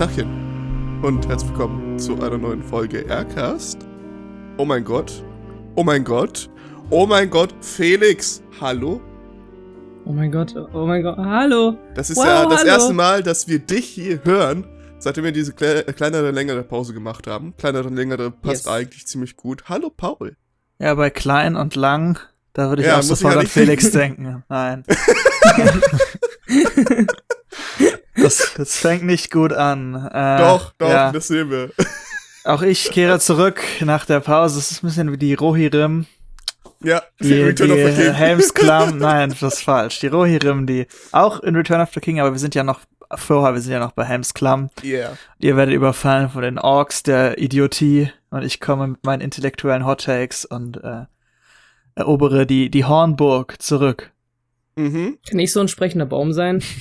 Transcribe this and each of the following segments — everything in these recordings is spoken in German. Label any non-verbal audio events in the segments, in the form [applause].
Tachchen und herzlich willkommen zu einer neuen Folge Aircast. Oh mein Gott, oh mein Gott, oh mein Gott, Felix, hallo? Oh mein Gott, oh mein Gott, hallo. Das ist Wow, ja das hallo. erste Mal, dass wir dich hier hören, seitdem wir diese kle kleinere, längere Pause gemacht haben. Kleinere, längere passt Yes. eigentlich ziemlich gut. Hallo Paul. Ja, bei klein und lang, da würde ich Ja, auch sofort an nicht- Felix denken. Nein. [laughs] [laughs] [laughs] das, das fängt nicht gut an. Äh, doch, doch, ja. das sehen wir. [laughs] Auch ich kehre zurück nach der Pause. Es ist ein bisschen wie die Rohirrim. ja, Die, Return of the die King. Helmsklamm. [laughs] Nein, das ist falsch. Die Rohirrim, die auch in Return of the King, aber wir sind ja noch vorher, wir sind ja noch bei Helmsklamm. Yeah. Ihr werdet überfallen von den Orks der Idiotie und ich komme mit meinen intellektuellen Hot Takes und äh, erobere die, die Hornburg zurück. Mhm. Kann ich so ein sprechender Baum sein? [laughs]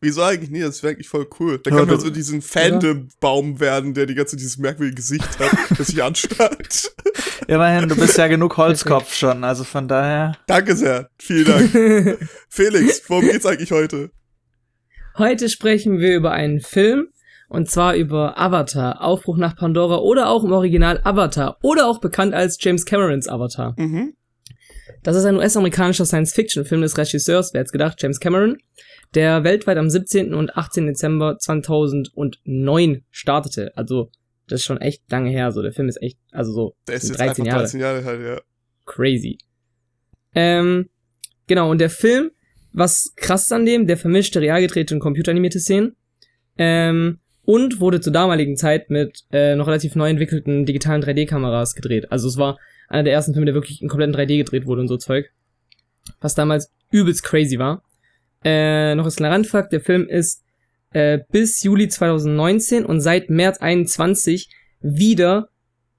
Wieso eigentlich nie? Das wäre eigentlich voll cool. Da Ja, kann man so diesen Fandom-Baum werden, der die ganze dieses merkwürdige Gesicht hat, das sich anstarrt. [laughs] Immerhin, du bist ja genug [laughs] Holzkopf schon, also von daher. Danke sehr. Vielen Dank. [laughs] Felix, worum geht's eigentlich heute? Heute sprechen wir über einen Film und zwar über Avatar, Aufbruch nach Pandora oder auch im Original Avatar oder auch bekannt als James Camerons Avatar. Mhm. Das ist ein US-amerikanischer Science-Fiction-Film des Regisseurs, wer hätte gedacht, James Cameron, der weltweit am 17. und 18. Dezember 2009 startete. Also, das ist schon echt lange her, so. Der Film ist echt, also so, Der ist sind jetzt 13 einfach Jahre. 13 Jahre alt, ja. crazy. Ähm, genau, und der Film, was krass an dem, der vermischte real gedrehte und computeranimierte Szenen. Ähm, und wurde zur damaligen Zeit mit äh, noch relativ neu entwickelten digitalen 3D-Kameras gedreht. Also es war einer der ersten Filme, der wirklich in kompletten 3D gedreht wurde und so Zeug. Was damals übelst crazy war. Äh, noch als kleiner Randfakt, der Film ist äh, bis Juli 2019 und seit März 21 wieder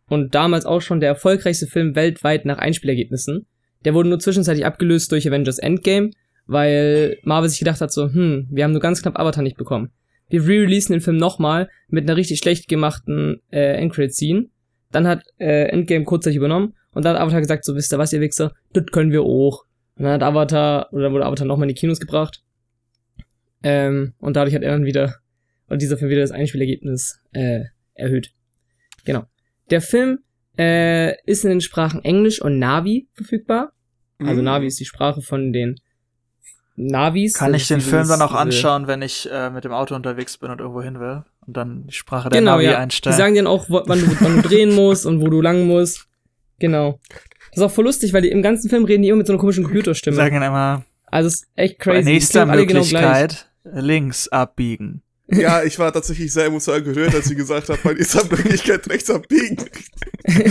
und damals auch schon der erfolgreichste Film weltweit nach Einspielergebnissen. Der wurde nur zwischenzeitlich abgelöst durch Avengers Endgame, weil Marvel sich gedacht hat so, hm, wir haben nur ganz knapp Avatar nicht bekommen. Wir re-releasen den Film nochmal mit einer richtig schlecht gemachten äh, Endcredit-Scene. Dann hat äh, Endgame kurzzeitig übernommen und dann hat Avatar gesagt, so wisst ihr was, ihr Wichser, das können wir auch. Und dann hat Avatar, oder wurde Avatar nochmal in die Kinos gebracht. Ähm, und dadurch hat er dann wieder, oder dieser Film wieder das Einspielergebnis äh, erhöht. Genau. Der Film äh, ist in den Sprachen Englisch und Navi verfügbar. Also Mhm. Navi ist die Sprache von den Navis. Kann Das ich den Film dann auch anschauen, wenn ich äh, mit dem Auto unterwegs bin und irgendwo hin will? Und dann die Sprache der Genau, Navi ja. Die einstellen? sagen dann auch, wann du, wann du drehen [laughs] musst und wo du lang musst. Genau. Das ist auch voll lustig, weil die im ganzen Film reden die immer mit so einer komischen Computerstimme. sagen dann immer, Also es ist echt bei crazy. Die nächster genau. Möglichkeit links abbiegen. Ja, ich war tatsächlich sehr emotional gerührt, als sie gesagt hat, bei dieser Möglichkeit rechts abbiegen. [laughs]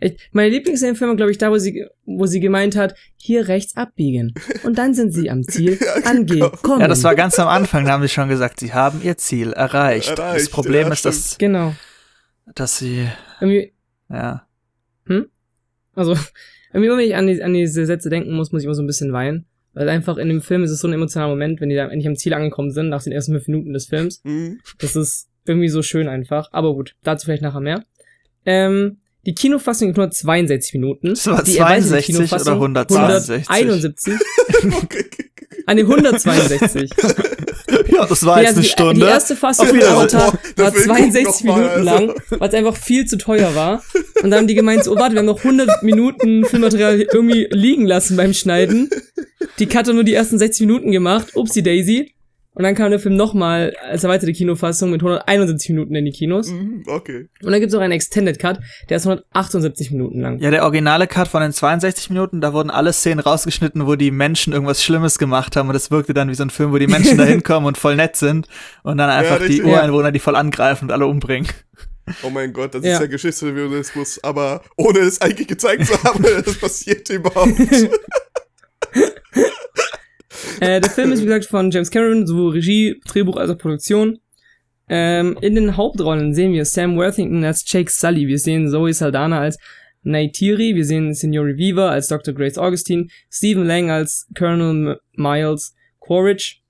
Ich, meine Lieblingsszene glaube ich, da, wo sie, wo sie gemeint hat, hier rechts abbiegen. Und dann sind sie am Ziel [laughs] Ja, genau. angekommen. Ja, das war ganz am Anfang, da haben sie schon gesagt, sie haben ihr Ziel erreicht. das Erreicht, Problem ja, ist, dass, Genau. dass sie, Irgendwie, ja, Also, [laughs] irgendwie, wenn ich an, die, an diese Sätze denken muss, muss ich immer so ein bisschen weinen. Weil einfach in dem Film ist es so ein emotionaler Moment, wenn die da endlich am Ziel angekommen sind, nach den ersten fünf Minuten des Films. [laughs] Mhm. Das ist irgendwie so schön einfach. Aber gut, dazu vielleicht nachher mehr. Ähm, die Kinofassung gibt nur 62 Minuten. Das war die erweiterte 62 Kinofassung oder 162? 171. Okay. An die 162. [laughs] ja, das war Ja, jetzt also eine die, Stunde. Die erste Fassung Wiedersehen. Avatar [laughs] war Film 62 guckt noch mal, Minuten also. lang, weil es einfach viel zu teuer war. Und dann haben die gemeint, so, oh, warte, wir haben noch 100 Minuten Filmmaterial irgendwie liegen lassen beim Schneiden. Die Cut hat nur die ersten 60 Minuten gemacht. Upsi Daisy. Und dann kam der Film nochmal als erweiterte Kinofassung mit 171 Minuten in die Kinos. Mhm, Okay. Und dann gibt's auch einen Extended Cut, der ist 178 Minuten lang. Ja, der originale Cut von den 62 Minuten, da wurden alle Szenen rausgeschnitten, wo die Menschen irgendwas Schlimmes gemacht haben und es wirkte dann wie so ein Film, wo die Menschen da [laughs] hinkommen und voll nett sind und dann einfach die richtig. Ureinwohner, die voll angreifen und alle umbringen. Oh mein Gott, das Ja. ist ja Geschichtsrevisionismus, aber ohne es eigentlich gezeigt zu haben, [laughs] das passiert überhaupt. [laughs] Äh, der Film ist, wie gesagt, von James Cameron, sowohl Regie, Drehbuch als auch Produktion. Ähm, in den Hauptrollen sehen wir Sam Worthington als Jake Sully, wir sehen Zoe Saldana als Neytiri, wir sehen Signori Viva als Dr. Grace Augustine, Stephen Lang als Colonel Miles Quaritch,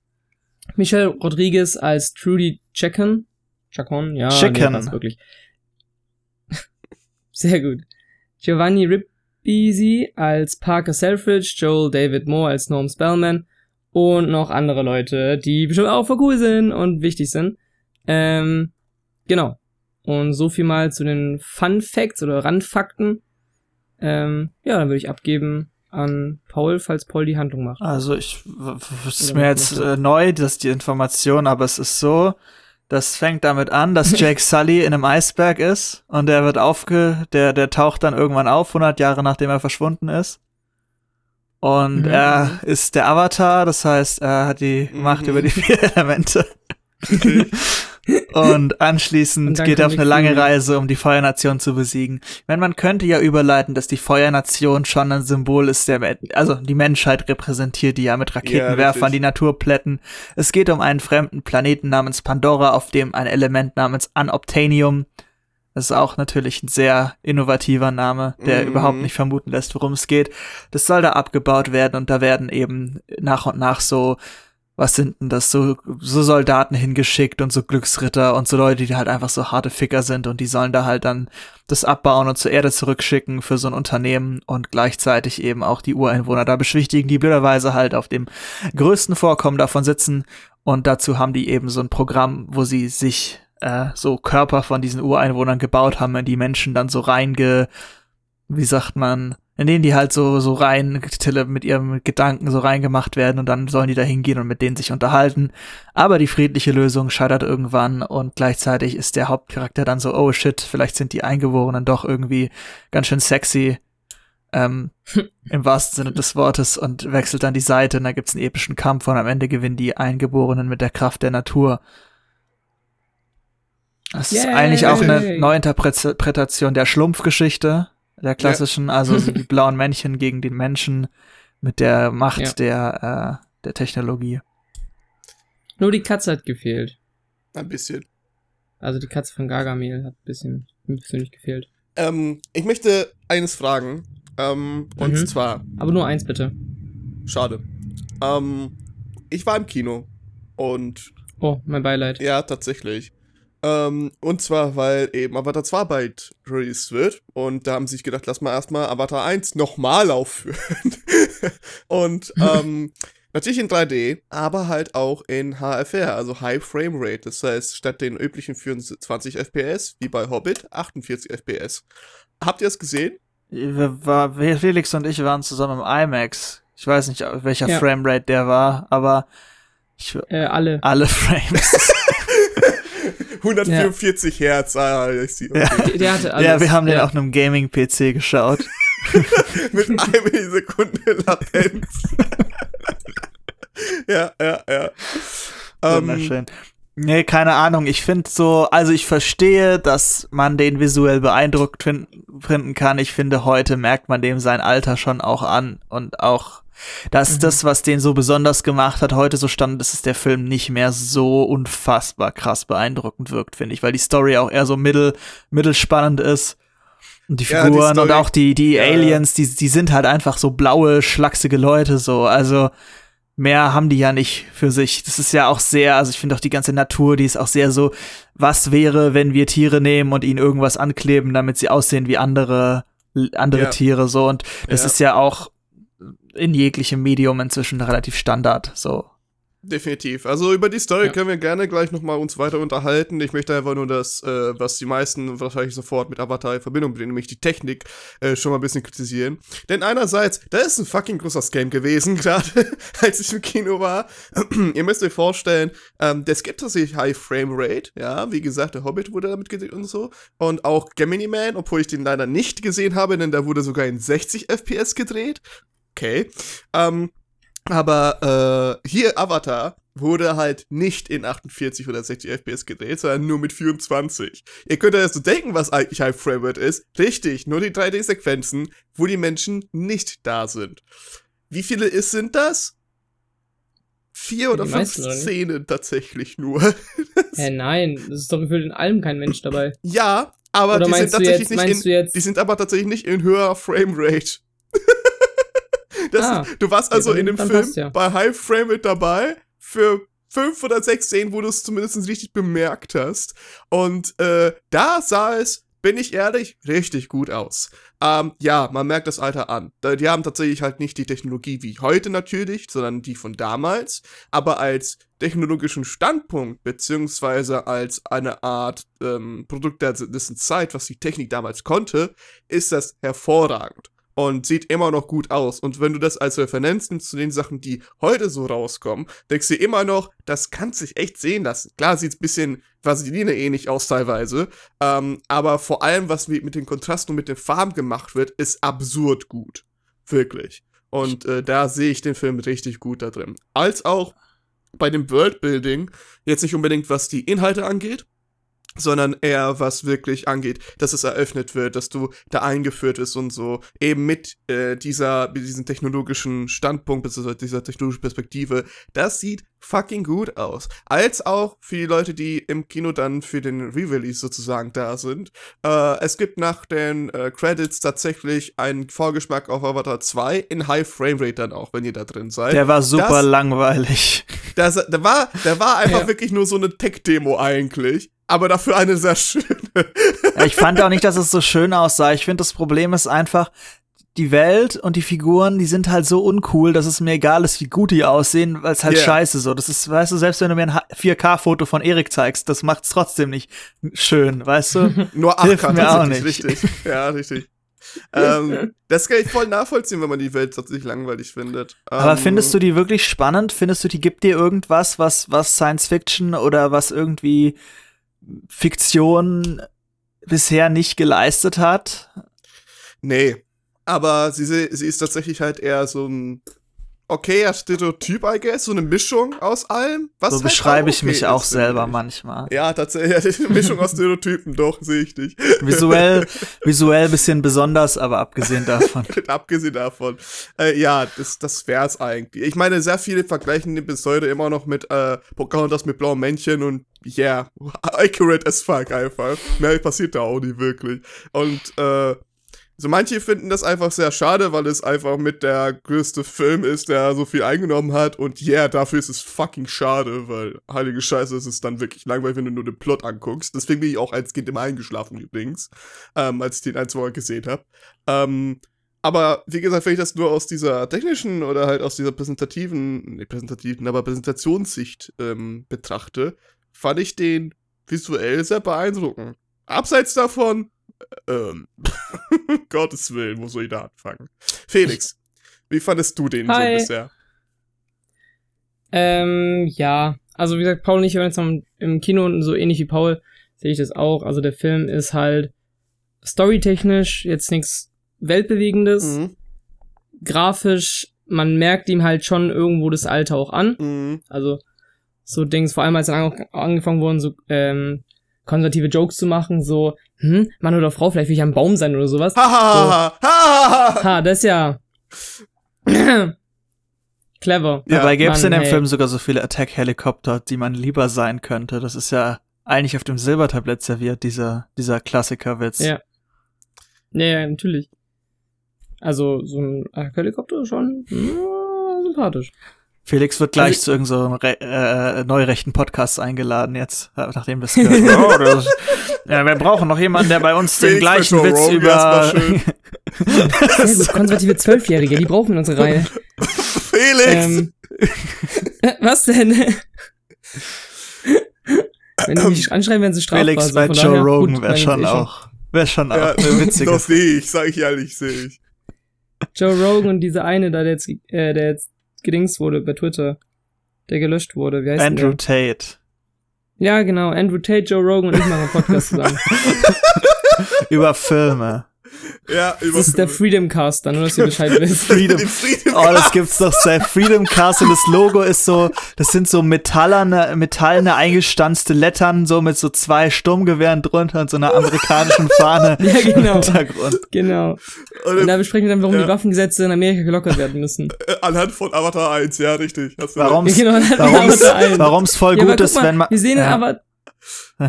Michelle Rodriguez als Trudy Chacon. Chacon, ja, Chacon. nee, wirklich. [laughs] Sehr gut. Giovanni Ribisi als Parker Selfridge, Joel David Moore als Norm Spellman und noch andere Leute, die bestimmt auch voll cool sind und wichtig sind. Ähm, genau. Und so viel mal zu den Fun Facts oder Randfakten. Ähm, ja, dann würde ich abgeben an Paul, falls Paul die Handlung macht. Also ich, es ist mir jetzt äh, neu, dass die Information, aber es ist so, das fängt damit an, dass [laughs] Jake Sully in einem Eisberg ist und der wird aufge, der, der taucht dann irgendwann auf, 100 Jahre nachdem er verschwunden ist. Und Mhm. er ist der Avatar, das heißt, er hat die Mhm. Macht über die [laughs] vier Elemente. Okay. Und anschließend Und geht er auf eine lange. Reise, um die Feuernation zu besiegen. Ich meine, man könnte ja überleiten, dass die Feuernation schon ein Symbol ist, der, also die Menschheit repräsentiert, die ja mit Raketenwerfern richtig. die Natur plätten. Es geht um einen fremden Planeten namens Pandora, auf dem ein Element namens Unobtainium, das ist auch natürlich ein sehr innovativer Name, der Mhm. überhaupt nicht vermuten lässt, worum es geht. Das soll da abgebaut werden und da werden eben nach und nach so was sind denn das, so, so Soldaten hingeschickt und so Glücksritter und so Leute, die halt einfach so harte Ficker sind und die sollen da halt dann das abbauen und zur Erde zurückschicken für so ein Unternehmen und gleichzeitig eben auch die Ureinwohner da beschwichtigen, die blöderweise halt auf dem größten Vorkommen davon sitzen und dazu haben die eben so ein Programm, wo sie sich äh, so Körper von diesen Ureinwohnern gebaut haben, in die Menschen dann so reinge, wie sagt man, in denen die halt so, so rein mit ihrem Gedanken so reingemacht werden und dann sollen die da hingehen und mit denen sich unterhalten. Aber die friedliche Lösung scheitert irgendwann und gleichzeitig ist der Hauptcharakter dann so, oh shit, vielleicht sind die Eingeborenen doch irgendwie ganz schön sexy. Ähm, [laughs] Im wahrsten Sinne des Wortes und wechselt dann die Seite und da gibt's einen epischen Kampf und am Ende gewinnen die Eingeborenen mit der Kraft der Natur. Das ist Yay. eigentlich auch eine Neuinterpretation der Schlumpfgeschichte, der klassischen, also so die blauen Männchen gegen den Menschen mit der Macht Ja. der, äh, der Technologie. Nur die Katze hat gefehlt. Ein bisschen. Also die Katze von Gargamel hat ein bisschen, ein bisschen nicht gefehlt. Ähm, ich möchte eines fragen. Ähm, und Mhm. zwar, Aber nur eins bitte. schade. Ähm, ich war im Kino. Und Oh, mein Beileid. ja, tatsächlich. Ähm, und zwar, weil eben Avatar 2 bald released wird. Und da haben sie sich gedacht, lass mal erstmal Avatar 1 nochmal aufführen. [laughs] und [laughs] ähm, natürlich in 3D, aber halt auch in HFR, also High Frame Rate. Das heißt, statt den üblichen 24 FPS, wie bei Hobbit, 48 FPS. Habt ihr es gesehen? Wir, war, Felix und ich waren zusammen im IMAX. Ich weiß nicht, welcher Ja. Framerate der war, aber ich, Äh, alle. alle [laughs] Frames. 144 Hertz, ah, ich sehe. Okay. Ja. Der, hatte alles. ja, wir haben den ja. auf einem Gaming-PC geschaut. [laughs] Mit einer [laughs] Millisekunde Latenz. [laughs] ja, ja, ja. Ähm, Wunderschön. Nee, keine Ahnung. Ich finde so, also ich verstehe, dass man den visuell beeindruckt fin finden kann. Ich finde, heute merkt man dem sein Alter schon auch an und auch das ist Mhm. das, was den so besonders gemacht hat. Heute so stand, dass es der Film nicht mehr so unfassbar krass beeindruckend wirkt, finde ich, weil die Story auch eher so mittel, mittelspannend ist. Und die Ja, die Figuren und auch die, die ja. Aliens, die, die sind halt einfach so blaue, schlachsige Leute, so. Also, mehr haben die ja nicht für sich. Das ist ja auch sehr, also ich finde auch die ganze Natur, die ist auch sehr so, was wäre, wenn wir Tiere nehmen und ihnen irgendwas ankleben, damit sie aussehen wie andere, andere Ja. Tiere, so. Und das ist ja auch in jeglichem Medium inzwischen relativ Standard, so. Definitiv. Also über die Story Ja. können wir gerne gleich nochmal uns weiter unterhalten. Ich möchte einfach nur das, äh, was die meisten wahrscheinlich sofort mit Avatar in Verbindung bringen, nämlich die Technik, äh, schon mal ein bisschen kritisieren. Denn einerseits, da ist ein fucking großer Scam gewesen, [laughs] gerade als ich im Kino war. [clears throat] Ihr müsst euch vorstellen, ähm, es gibt tatsächlich High Frame Rate, ja, wie gesagt, der Hobbit wurde damit gedreht und so. Und auch Gemini Man, obwohl ich den leider nicht gesehen habe, denn da wurde sogar in 60 FPS gedreht. Okay. Ähm, aber äh, hier Avatar wurde halt nicht in 48 oder 60 FPS gedreht, sondern nur mit 24. Ihr könnt euch so denken, was eigentlich High Frame Rate ist. Richtig, nur die 3D-Sequenzen, wo die Menschen nicht da sind. Wie viele ist, sind das? Vier oder fünf? Szenen tatsächlich nur. [laughs] Hä, nein, das ist doch gefühlt in allem kein Mensch dabei. ja, aber Oder die sind tatsächlich jetzt, nicht in, die sind aber tatsächlich nicht in höherer Frame Ah. du warst also in dem Film ja. bei High Frame Rate dabei für fünf oder sechs Szenen, wo du es zumindest richtig bemerkt hast. Und äh, da sah es bin ich ehrlich, richtig gut aus. Ähm, ja, man merkt das Alter an. Die haben tatsächlich halt nicht die Technologie wie heute natürlich, sondern die von damals. Aber als technologischen Standpunkt, beziehungsweise als eine Art ähm, Produkt der dessen Zeit, was die Technik damals konnte, ist das hervorragend. Und sieht immer noch gut aus. Und wenn du das als Referenz nimmst zu den Sachen, die heute so rauskommen, denkst du immer noch, das kann sich echt sehen lassen. Klar sieht's bisschen Vaseline ähnlich aus teilweise, ähm, aber vor allem, was mit, mit den Kontrasten und mit den Farben gemacht wird, ist absurd gut. Wirklich. Und äh, da sehe ich den Film richtig gut da drin. Als auch bei dem Worldbuilding, jetzt nicht unbedingt was die Inhalte angeht, sondern eher was wirklich angeht, dass es eröffnet wird, dass du da eingeführt wirst und so, eben mit äh, dieser, mit diesem technologischen Standpunkt, beziehungsweise dieser technologischen Perspektive, das sieht fucking gut aus. Als auch für die Leute, die im Kino dann für den Re-Release sozusagen da sind. Äh, es gibt nach den äh, Credits tatsächlich einen Vorgeschmack auf Avatar 2 in High Framerate dann auch, wenn ihr da drin seid. Der war super Das- langweilig. Das, der war, der war [laughs] einfach Ja. wirklich nur so eine Tech-Demo eigentlich. Aber dafür eine sehr schöne. Ja, ich fand auch nicht, dass es so schön aussah. Ich finde, das Problem ist einfach, die Welt und die Figuren, die sind halt so uncool, dass es mir egal ist, wie gut die aussehen, weil es halt Yeah. scheiße so. Das ist, weißt du, selbst wenn du mir ein H- 4K-Foto von Erik zeigst, das macht's trotzdem nicht schön, weißt du? [laughs] Nur Hilft 8K mir auch tatsächlich, richtig. Ja, richtig. [laughs] ähm, das kann ich voll nachvollziehen, wenn man die Welt tatsächlich langweilig findet. Aber ähm, findest du die wirklich spannend? Findest du, die gibt dir irgendwas, was, was Science Fiction oder was irgendwie Fiktion bisher nicht geleistet hat? Nee. Aber sie, sie ist tatsächlich halt eher so ein okayer Stereotyp, I guess. So eine Mischung aus allem. Was so halt beschreibe ich okay mich auch selber manchmal. Ja, tatsächlich. Eine Mischung aus Stereotypen, [laughs] doch, sehe ich dich. Visuell, [laughs] visuell bisschen besonders, aber abgesehen davon. [laughs] Abgesehen davon. Äh, ja, das, das wär's eigentlich. Ich meine, sehr viele vergleichen den bis heute immer noch mit äh, Pocahontas mit blauem Männchen und yeah, accurate as fuck einfach. Mehr passiert da auch nicht wirklich. Und äh, so manche finden das einfach sehr schade, weil es einfach mit der größte Film ist, der so viel eingenommen hat. Und yeah, dafür ist es fucking schade, weil heilige Scheiße, es ist dann wirklich langweilig, wenn du nur den Plot anguckst. Deswegen bin ich auch als Kind immer eingeschlafen übrigens, ähm, als ich den ein, zwei Mal gesehen habe. Ähm, aber wie gesagt, wenn ich das nur aus dieser technischen oder halt aus dieser präsentativen, nicht präsentativen, aber Präsentationssicht ähm, betrachte, fand ich den visuell sehr beeindruckend. Abseits davon, ähm, [laughs] Gottes Willen, wo soll ich da anfangen? Felix, wie fandest du den Hi. so bisher? Ähm, ja. Also wie gesagt, Paul und ich waren jetzt am- im Kino und so ähnlich wie Paul sehe ich das auch. Also der Film ist halt storytechnisch jetzt nichts Weltbewegendes. Mhm. Grafisch, man merkt ihm halt schon irgendwo das Alter auch an. Mhm. Also so Dings, vor allem als dann ange angefangen wurden, so ähm, konservative Jokes zu machen, so, hm, Mann oder Frau, vielleicht will ich am Baum sein oder sowas. Ha, ha, ha, ha, ha, ha. Ha, das ist ja [coughs] clever. Ja, Dabei gäbe es in dem hey. Film sogar so viele Attack-Helikopter, die man lieber sein könnte. Das ist ja eigentlich auf dem Silbertablett serviert, dieser, dieser Klassikerwitz. Ja. Ja, ja, natürlich. Also, so ein Helikopter ist schon ja, sympathisch. Felix wird gleich Also- zu irgendeinem so re äh, neurechten Podcast eingeladen jetzt, äh, nachdem wir es gehört haben. Oh, das, ja, wir brauchen noch jemanden, der bei uns den Felix gleichen mit Joe Witz Rogan, über... Sehr gut, [laughs] konservative Zwölfjährige, die brauchen unsere Reihe. Felix! Ähm, äh, [laughs] was denn? Wenn die mich anschreiben, werden sie strafbar. Felix bei Joe daher, Rogan wäre schon auch, wäre schon auch ja, eine witzige das sehe ich, sag ich ehrlich, sehe ich. Joe Rogan und diese eine da, der jetzt, äh, der jetzt gedingst wurde bei Twitter, der gelöscht wurde. Wie heißt Andrew denn Tate. der? Ja, genau. Andrew Tate, Joe Rogan und ich machen einen Podcast [laughs] zusammen. Über Filme. Ja, über Das ist der Freedom Caster, nur dass ihr Bescheid wisst. Freedom. [laughs] Freedom Oh, das gibt's doch sehr. Freedom Castle, das Logo ist so, das sind so metallerne, metallene eingestanzte Lettern, so mit so zwei Sturmgewehren drunter und so einer amerikanischen Fahne [laughs] Ja, im genau. Hintergrund. Genau. Und, Und da besprechen wir dann, warum Ja. die Waffengesetze in Amerika gelockert werden müssen. [laughs] äh, anhand von Avatar 1, ja, richtig. Warum? Ja, genau, dann. Warum's voll Ja, gut ist, wenn man. Wir sehen ja. aber.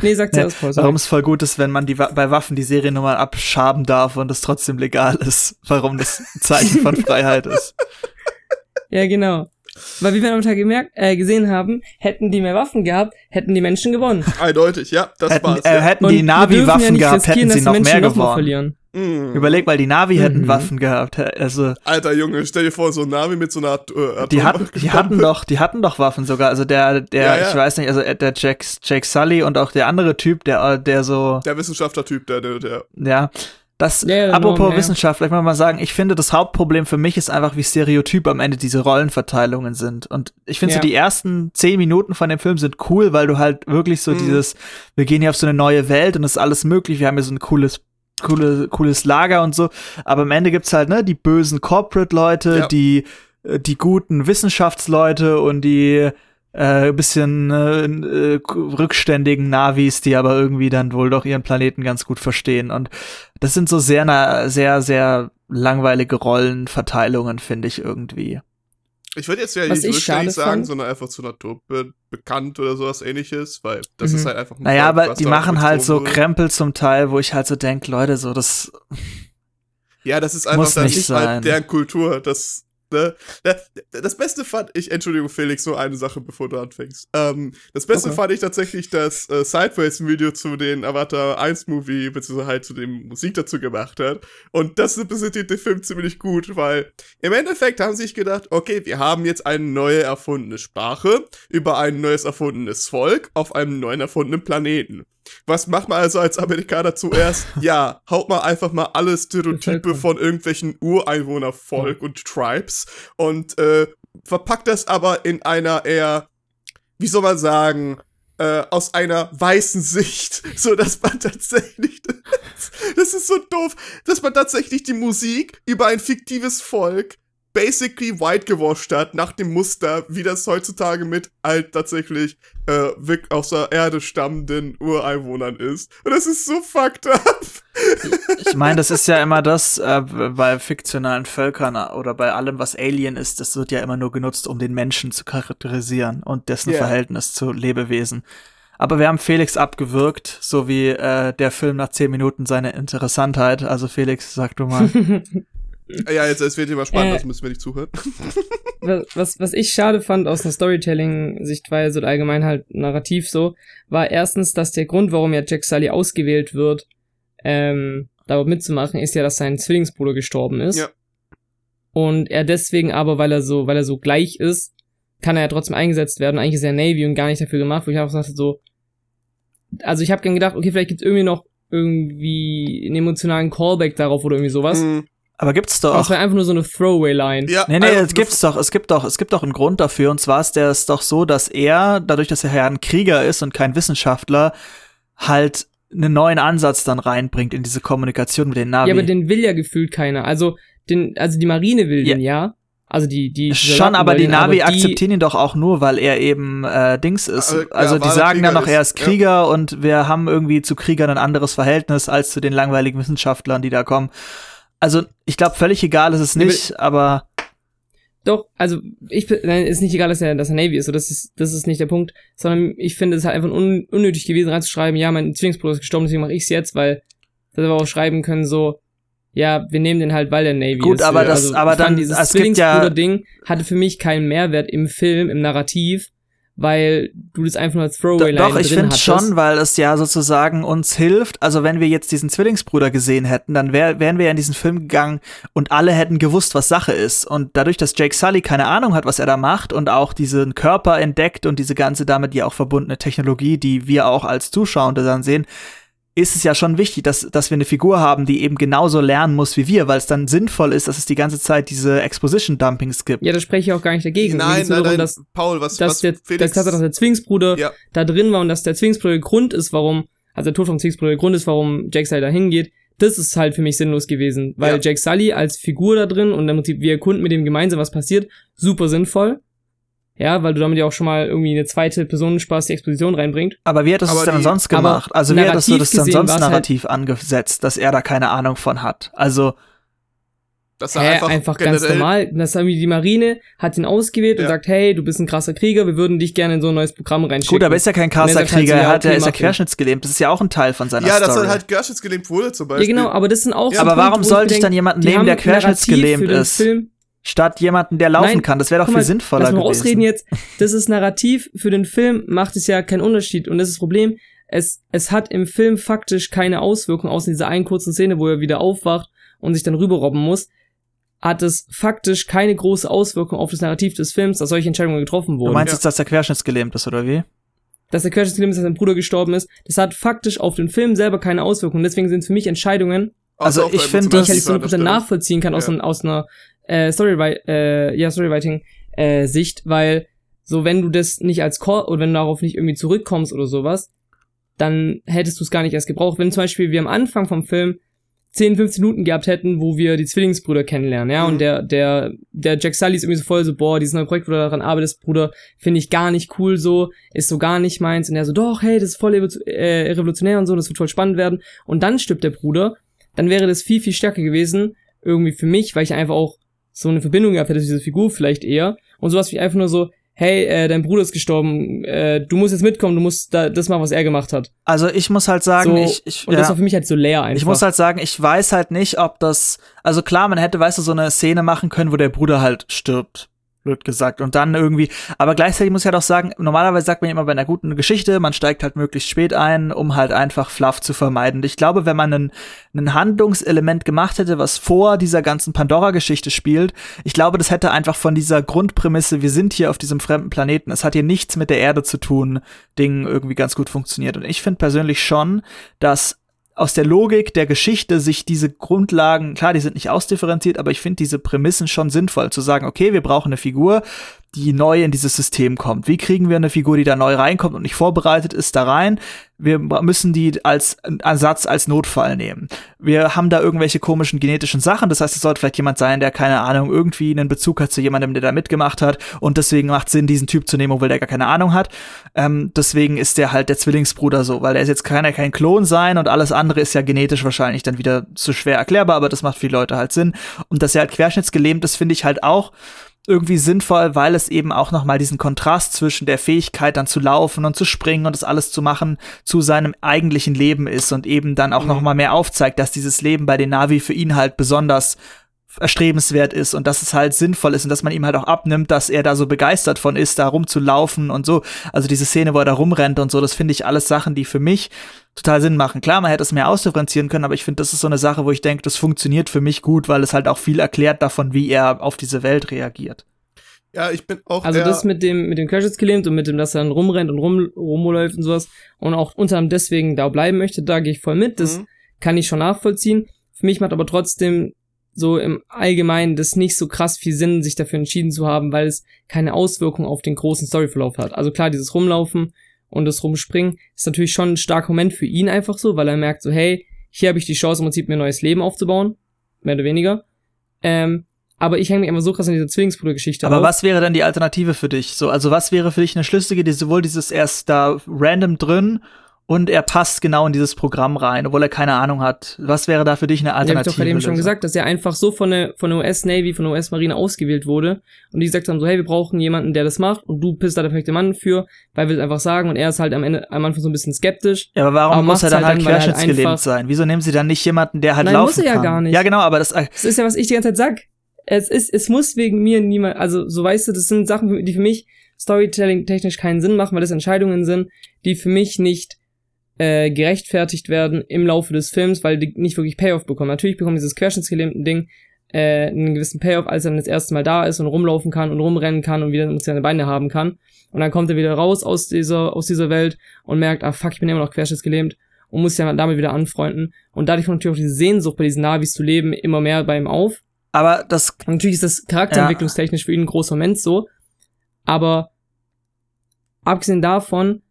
Nee, sagt [laughs] Ja, zuerst Paul. Warum es voll gut ist, wenn man die Wa bei Waffen die Seriennummer abschaben darf und es trotzdem legal ist. Warum das ein [laughs] Zeichen von Freiheit ist. Ja, genau. Weil wie wir am Tag gemerkt, äh, gesehen haben, hätten die mehr Waffen gehabt, hätten die Menschen gewonnen. Eindeutig, ja, das Hätten, war's. äh, ja. hätten Und die Navi ja Waffen nicht gehabt, hätten sie noch Menschen mehr gewonnen. Mm. Überleg mal, die Navi hätten Mhm. Waffen gehabt. Also Alter Junge, stell dir vor, so ein Navi mit so einer At äh, die hatten, die hatten doch, die hatten doch Waffen sogar. Also der, der, Ja, ja. ich weiß nicht, also der Jack, Jake Sully und auch der andere Typ, der, der so, Der Wissenschaftler-Typ, der, der, der. ja. Das, Ja, ja, apropos Norm, ja. Wissenschaftler, ich muss mal sagen, ich finde, das Hauptproblem für mich ist einfach, wie stereotyp am Ende diese Rollenverteilungen sind. Und ich finde Ja. so, die ersten zehn Minuten von dem Film sind cool, weil du halt wirklich so Mhm. dieses, wir gehen hier auf so eine neue Welt und es ist alles möglich, wir haben hier so ein cooles, coole, cooles Lager und so. Aber am Ende gibt's halt, ne, die bösen Corporate-Leute, Ja. die, äh, die guten Wissenschaftsleute und die, äh, bisschen äh, äh, rückständigen Navis, die aber irgendwie dann wohl doch ihren Planeten ganz gut verstehen. Und das sind so sehr, na, sehr, sehr langweilige Rollenverteilungen, finde ich irgendwie. Ich würde jetzt ja nicht ich schade rückständig sagen, fand- sondern einfach zu Natur be bekannt oder sowas ähnliches, weil das Mhm. ist halt einfach ein Naja, Volk, aber die machen halt so wird. Krempel zum Teil, wo ich halt so denk, Leute, so das. Ja, das ist einfach Muss das nicht halt deren Kultur. Das, ne? Das- Das Beste fand ich, Entschuldigung, Felix, nur eine Sache, bevor du anfängst. Ähm, das Beste Okay. fand ich tatsächlich das äh, Sideways-Video zu den Avatar 1-Movie, beziehungsweise halt zu dem Musik dazu gemacht hat. Und das repräsentiert den Film ziemlich gut, weil im Endeffekt haben sie sich gedacht, okay, wir haben jetzt eine neue erfundene Sprache über ein neues erfundenes Volk auf einem neuen erfundenen Planeten. Was macht man also als Amerikaner zuerst? [laughs] ja, haut mal einfach mal alle Stereotype von irgendwelchen Ureinwohnervolk und Tribes und äh, verpackt das aber in einer eher, wie soll man sagen, äh, aus einer weißen Sicht, [laughs] so dass man tatsächlich, [laughs] das ist so doof, dass man tatsächlich die Musik über ein fiktives Volk basically white gewascht hat, nach dem Muster, wie das heutzutage mit halt tatsächlich äh, wirklich aus der Erde stammenden Ureinwohnern ist. Und das ist so fucked up. Ich meine, das ist ja immer das äh, bei fiktionalen Völkern oder bei allem, was Alien ist, das wird ja immer nur genutzt, um den Menschen zu charakterisieren und dessen Ja. Verhältnis zu Lebewesen. Aber wir haben Felix abgewürgt, so wie äh, der Film nach zehn Minuten seine Interessantheit. Also Felix, sag du mal. [laughs] Ja, jetzt es wird immer spannend, Äh. das müssen wir nicht zuhören. [laughs] was, was, was ich schade fand aus einer Storytelling-Sichtweise oder allgemein halt narrativ so, war erstens, dass der Grund, warum ja Jack Sully ausgewählt wird, ähm, da mitzumachen, ist ja, dass sein Zwillingsbruder gestorben ist. Ja. Und er deswegen aber, weil er so, weil er so gleich ist, kann er ja trotzdem eingesetzt werden. Eigentlich ist er Navy und gar nicht dafür gemacht, wo ich auch sagte so, also ich habe gern gedacht, okay, vielleicht gibt's irgendwie noch irgendwie einen emotionalen Callback darauf oder irgendwie sowas. Mhm. Aber gibt's doch. es war einfach nur so eine Throwaway-Line. Ja, Nee, nee, einfach es gibt's doch, es gibt doch, es gibt doch einen Grund dafür. Und zwar ist der es doch so, dass er, dadurch, dass er ja ein Krieger ist und kein Wissenschaftler, halt einen neuen Ansatz dann reinbringt in diese Kommunikation mit den Navi. Ja, aber den will ja gefühlt keiner. Also, den, also die Marine will Ja. den ja. Also die, die Schon, Soldaten aber die den, Navi aber die- akzeptieren ihn doch auch nur, weil er eben äh, Dings ist. Also, ja, Also die weil er sagen dann Krieger noch, er ist, ist ja. Krieger und wir haben irgendwie zu Kriegern ein anderes Verhältnis als zu den langweiligen Wissenschaftlern, die da kommen. Also ich glaube, völlig egal ist es Nee, nicht, aber Doch, also ich nein, ist nicht egal, dass er, dass er Navy ist. So, das ist, das ist nicht der Punkt. Sondern ich finde es halt einfach un, unnötig gewesen, reinzuschreiben, ja, mein Zwillingsbruder ist gestorben, deswegen mache ich's jetzt, weil das aber auch schreiben können, so, ja, wir nehmen den halt, weil der Navy Gut, ist. aber So, das- also, aber dann- dieses es gibt ja- Zwillingsbruder-Ding hatte für mich keinen Mehrwert im Film, im Narrativ, weil du das einfach nur als Do- Throwaway-Line Doch, ich finde schon, weil es ja sozusagen uns hilft. Also wenn wir jetzt diesen Zwillingsbruder gesehen hätten, dann wär, wären wir ja in diesen Film gegangen und alle hätten gewusst, was Sache ist. Und dadurch, dass Jake Sully keine Ahnung hat, was er da macht und auch diesen Körper entdeckt und diese ganze damit ja auch verbundene Technologie, die wir auch als Zuschauer dann sehen, ist es ja schon wichtig, dass, dass wir eine Figur haben, die eben genauso lernen muss wie wir, weil es dann sinnvoll ist, dass es die ganze Zeit diese Exposition-Dumpings gibt. Ja, da spreche ich auch gar nicht dagegen. Nein, nein, darum, nein, dass Paul, was, dass was der, Felix, dass, dass der Zwillingsbruder Ja. da drin war und dass der Zwillingsbruder der Grund ist, warum, also der Tod vom Zwillingsbruder der Grund ist, warum Jake Sully da hingeht, das ist halt für mich sinnlos gewesen. Weil Ja. Jake Sully als Figur da drin und im Prinzip wir erkunden mit dem gemeinsam, was passiert, super sinnvoll. Ja, weil du damit ja auch schon mal irgendwie eine zweite Personenspaß die Exposition reinbringt. Aber wie hättest du es Aber denn die- sonst gemacht? Also wie hättest du das dann gesehen sonst halt- narrativ angesetzt, dass er da keine Ahnung von hat? Also dass er Hä, einfach, einfach, ganz normal. Das haben die Marine hat ihn ausgewählt und Ja. sagt, hey, du bist ein krasser Krieger, wir würden dich gerne in so ein neues Programm reinschicken. gut, aber ist ja kein Und krasser er halt so, Krieger, er ja, hat, er ist ja querschnittsgelähmt. Das ist ja auch ein Teil von seiner Ja, dass Story. er halt querschnittsgelähmt wurde zum Ja, Beispiel. genau, aber das sind auch Ja, so aber Punkte, warum ich sollte ich dann denk, jemanden nehmen, der querschnittsgelähmt ist? Film, statt jemanden, der laufen Nein, kann. Das wäre doch viel mal, sinnvoller lass mal gewesen. ausreden jetzt. Das ist Narrativ. Für den Film macht es ja keinen Unterschied. Und das ist das Problem. Es, es hat im Film faktisch keine Auswirkung, außer dieser einen kurzen Szene, wo er wieder aufwacht und sich dann rüberrobben muss. Hat es faktisch keine große Auswirkung auf das Narrativ des Films, dass solche Entscheidungen getroffen Du wurden. meinst Ja. jetzt, dass der querschnittsgelähmt ist, oder wie? dass der Querschnittsgelähmte ist, dass sein Bruder gestorben ist, das hat faktisch auf den Film selber keine Auswirkung. Deswegen sind es für mich Entscheidungen, Also auf ich finde, die ich Das halt so 100% Stelle. nachvollziehen kann aus, Ja. einer- aus einer äh, Story, äh, ja, Storywriting äh, Sicht, weil so wenn du das nicht als Core oder wenn du darauf nicht irgendwie zurückkommst oder sowas, dann hättest du es gar nicht erst gebraucht. Wenn zum Beispiel wir am Anfang vom Film 10, 15 Minuten gehabt hätten, wo wir die Zwillingsbrüder kennenlernen, ja, Mhm. und der, der, der Jack Sully ist irgendwie so voll so, boah, dieses neue Projekt, wo du daran arbeitest, Bruder, finde ich gar nicht cool so, ist so gar nicht meins, und er so, doch, hey, das ist voll äh, revolutionär und so, das wird voll spannend werden, und dann stirbt der Bruder, dann wäre das viel, viel stärker gewesen, irgendwie für mich, weil ich einfach auch so eine Verbindung gehabt hätte zu dieser Figur vielleicht eher, und sowas wie einfach nur so, hey, äh, dein Bruder ist gestorben, äh, du musst jetzt mitkommen, du musst da, das machen, was er gemacht hat. Also ich muss halt sagen, So, ich, ich, Und ja. das war für mich halt so leer einfach. Ich muss halt sagen, ich weiß halt nicht, ob das, also klar, man hätte, weißt du, so eine Szene machen können, wo der Bruder halt stirbt. Blöd gesagt. Und dann irgendwie, aber gleichzeitig muss ich halt auch sagen, normalerweise sagt man immer bei einer guten Geschichte, man steigt halt möglichst spät ein, um halt einfach Fluff zu vermeiden. Und ich glaube, wenn man einen Handlungselement gemacht hätte, was vor dieser ganzen Pandora-Geschichte spielt, ich glaube, das hätte einfach von dieser Grundprämisse, wir sind hier auf diesem fremden Planeten, es hat hier nichts mit der Erde zu tun, Ding irgendwie ganz gut funktioniert. Und ich finde persönlich schon, dass aus der Logik der Geschichte sich diese Grundlagen, klar, die sind nicht ausdifferenziert, aber ich finde diese Prämissen schon sinnvoll, zu sagen, okay, wir brauchen eine Figur, die neu in dieses System kommt. Wie kriegen wir eine Figur, die da neu reinkommt und nicht vorbereitet ist, da rein? Wir müssen die als Ersatz, als Notfall nehmen. Wir haben da irgendwelche komischen genetischen Sachen, das heißt, es sollte vielleicht jemand sein, der, keine Ahnung, irgendwie einen Bezug hat zu jemandem, der da mitgemacht hat und deswegen macht Sinn, diesen Typ zu nehmen, obwohl der gar keine Ahnung hat. Ähm, deswegen ist der halt der Zwillingsbruder so, weil er ist jetzt ja kein Klon sein und alles andere ist ja genetisch wahrscheinlich dann wieder zu schwer erklärbar, aber das macht die Leute halt Sinn. Und dass er halt querschnittsgelähmt ist, finde ich halt auch irgendwie sinnvoll, weil es eben auch noch mal diesen Kontrast zwischen der Fähigkeit dann zu laufen und zu springen und das alles zu machen zu seinem eigentlichen Leben ist und eben dann auch Mhm. noch mal mehr aufzeigt, dass dieses Leben bei den Navi für ihn halt besonders erstrebenswert ist und dass es halt sinnvoll ist und dass man ihm halt auch abnimmt, dass er da so begeistert von ist, da rumzulaufen und so. Also diese Szene, wo er da rumrennt und so, das finde ich alles Sachen, die für mich total Sinn machen. Klar, man hätte es mehr ausdifferenzieren können, aber ich finde, das ist so eine Sache, wo ich denke, das funktioniert für mich gut, weil es halt auch viel erklärt davon, wie er auf diese Welt reagiert. Ja, ich bin auch Also das mit dem, mit dem Querschnittsgelähmt und mit dem, dass er dann rumrennt und rum, rumläuft und sowas und auch unter anderem deswegen da bleiben möchte, da gehe ich voll mit. Das Mhm. kann ich schon nachvollziehen. Für mich macht aber trotzdem so im Allgemeinen das nicht so krass viel Sinn, sich dafür entschieden zu haben, weil es keine Auswirkung auf den großen Storyverlauf hat. Also klar, dieses Rumlaufen und das Rumspringen ist natürlich schon ein starker Moment für ihn einfach so, weil er merkt so, hey, hier habe ich die Chance, im Prinzip mir ein neues Leben aufzubauen. Mehr oder weniger. Ähm, aber ich hänge mich einfach so krass an dieser Zwillingsbruder-Geschichte Aber auf. was wäre dann die Alternative für dich? So, also was wäre für dich eine schlüssige, die sowohl dieses erst da random drin und er passt genau in dieses Programm rein, obwohl er keine Ahnung hat. Was wäre da für dich eine ich Alternative? doch gerade eben schon gesagt, dass er einfach so von der, von der US-Navy, von der US-Marine ausgewählt wurde und die gesagt haben so, hey, wir brauchen jemanden, der das macht und du bist da der perfekte Mann für, weil wir es einfach sagen und er ist halt am Ende, am Anfang so ein bisschen skeptisch. Ja, aber warum Aber muss er dann halt halt halt querschnittsgelähmt einfach- sein? Wieso nehmen sie dann nicht jemanden, der halt Nein, laufen muss er ja kann? gar nicht. Ja, genau, aber das äh, Das ist ja, was ich die ganze Zeit sag. Es ist, es muss wegen mir niemand, also so weißt du, das sind Sachen, die für mich Storytelling-technisch keinen Sinn machen, weil das Entscheidungen sind, die für mich nicht äh, gerechtfertigt werden im Laufe des Films, weil die nicht wirklich Payoff bekommen. Natürlich bekommt dieses querschnittsgelähmten Ding äh, einen gewissen Payoff, als er dann das erste Mal da ist und rumlaufen kann und rumrennen kann und wieder seine Beine haben kann. Und dann kommt er wieder raus aus dieser, aus dieser Welt und merkt, ah fuck, ich bin immer noch querschnittsgelähmt und muss sich ja damit wieder anfreunden. Und dadurch kommt natürlich auch diese Sehnsucht bei diesen Navis zu leben immer mehr bei ihm auf. aber das natürlich ist das charakterentwicklungstechnisch für ihn ein großer Moment so. Aber abgesehen davon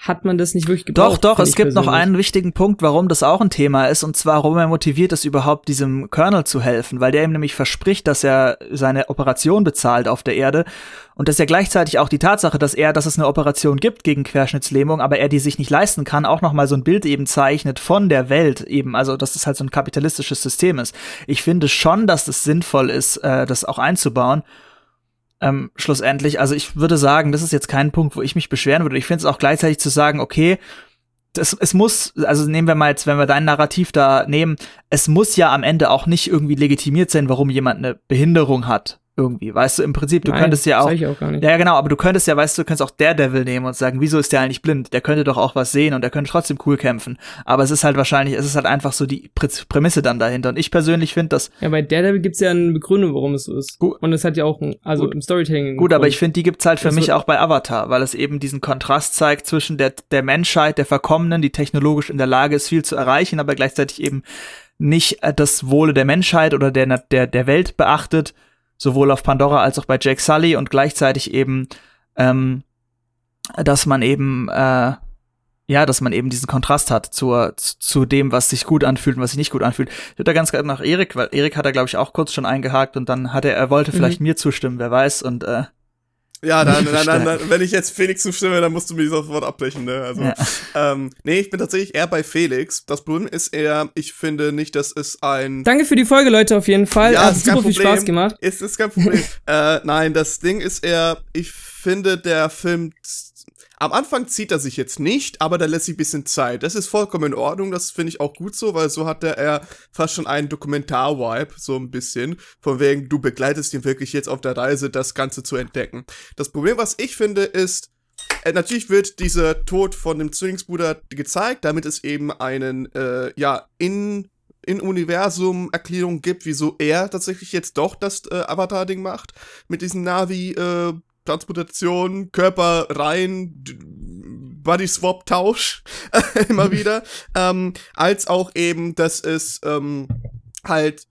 hat man das nicht wirklich gebraucht. Doch, doch, es gibt noch persönlich. einen wichtigen Punkt, warum das auch ein Thema ist, und zwar, warum er motiviert ist, überhaupt diesem Colonel zu helfen, weil der ihm nämlich verspricht, dass er seine Operation bezahlt auf der Erde. Und das ist ja gleichzeitig auch die Tatsache, dass er, dass es eine Operation gibt gegen Querschnittslähmung, aber er die sich nicht leisten kann, auch noch mal so ein Bild eben zeichnet von der Welt eben, also dass das halt so ein kapitalistisches System ist. Ich finde schon, dass es sinnvoll ist, äh, das auch einzubauen. Ähm, schlussendlich, also ich würde sagen, das ist jetzt kein Punkt, wo ich mich beschweren würde. Ich finde es auch gleichzeitig zu sagen, okay, das, es muss, also nehmen wir mal jetzt, wenn wir dein Narrativ da nehmen, es muss ja am Ende auch nicht irgendwie legitimiert sein, warum jemand eine Behinderung hat. Irgendwie. Weißt du, im Prinzip, du Nein, könntest ja auch. auch. Ja, genau, aber du könntest ja, weißt du, du könntest auch Daredevil nehmen und sagen, wieso ist der eigentlich blind? Der könnte doch auch was sehen und der könnte trotzdem cool kämpfen. Aber es ist halt wahrscheinlich, es ist halt einfach so die Prä- Prämisse dann dahinter. Und ich persönlich finde das Ja, bei Daredevil gibt's ja eine Begründung, warum es so ist. Gut. Und es hat ja auch ein, also Gut. im Storytelling. gut, aber Grund. ich finde, die gibt's halt für Das mich auch bei Avatar, weil es eben diesen Kontrast zeigt zwischen der, der Menschheit, der Verkommenen, die technologisch in der Lage ist, viel zu erreichen, aber gleichzeitig eben nicht äh, das Wohle der Menschheit oder der, der, der Welt beachtet, sowohl auf Pandora als auch bei Jake Sully und gleichzeitig eben, ähm, dass man eben, äh, ja, dass man eben diesen Kontrast hat zur, zu, zu dem, was sich gut anfühlt und was sich nicht gut anfühlt. Ich würde da ganz gerne nach Erik, weil Erik hat da, glaube ich, auch kurz schon eingehakt und dann hat er, er wollte vielleicht mir zustimmen, wer weiß, und äh, Ja, dann, dann, dann, dann, wenn ich jetzt Felix zustimme, dann musst du mir sofort abbrechen, ne? Also, Ja. ähm, nee, ich bin tatsächlich eher bei Felix. Das Problem ist eher, ich finde nicht, dass es ein Danke für die Folge, Leute, auf jeden Fall. Ja, Hat ist super viel Problem. Spaß gemacht. Es ist kein Problem. [laughs] äh, nein, das Ding ist eher, ich finde, der Film. Am Anfang zieht er sich jetzt nicht, aber da lässt sich ein bisschen Zeit. Das ist vollkommen in Ordnung, das finde ich auch gut so, weil so hat er fast schon einen Dokumentar-Vibe, so ein bisschen. Von wegen, du begleitest ihn wirklich jetzt auf der Reise, das Ganze zu entdecken. Das Problem, was ich finde, ist, äh, natürlich wird dieser Tod von dem Zwillingsbruder gezeigt, damit es eben einen, äh, ja, in, in Universum Erklärung gibt, wieso er tatsächlich jetzt doch das äh, Avatar-Ding macht. Mit diesen Navi, Transportation, Körper rein, d- Body-Swap-Tausch [laughs] immer wieder. Ähm, als auch eben, dass es ähm, halt,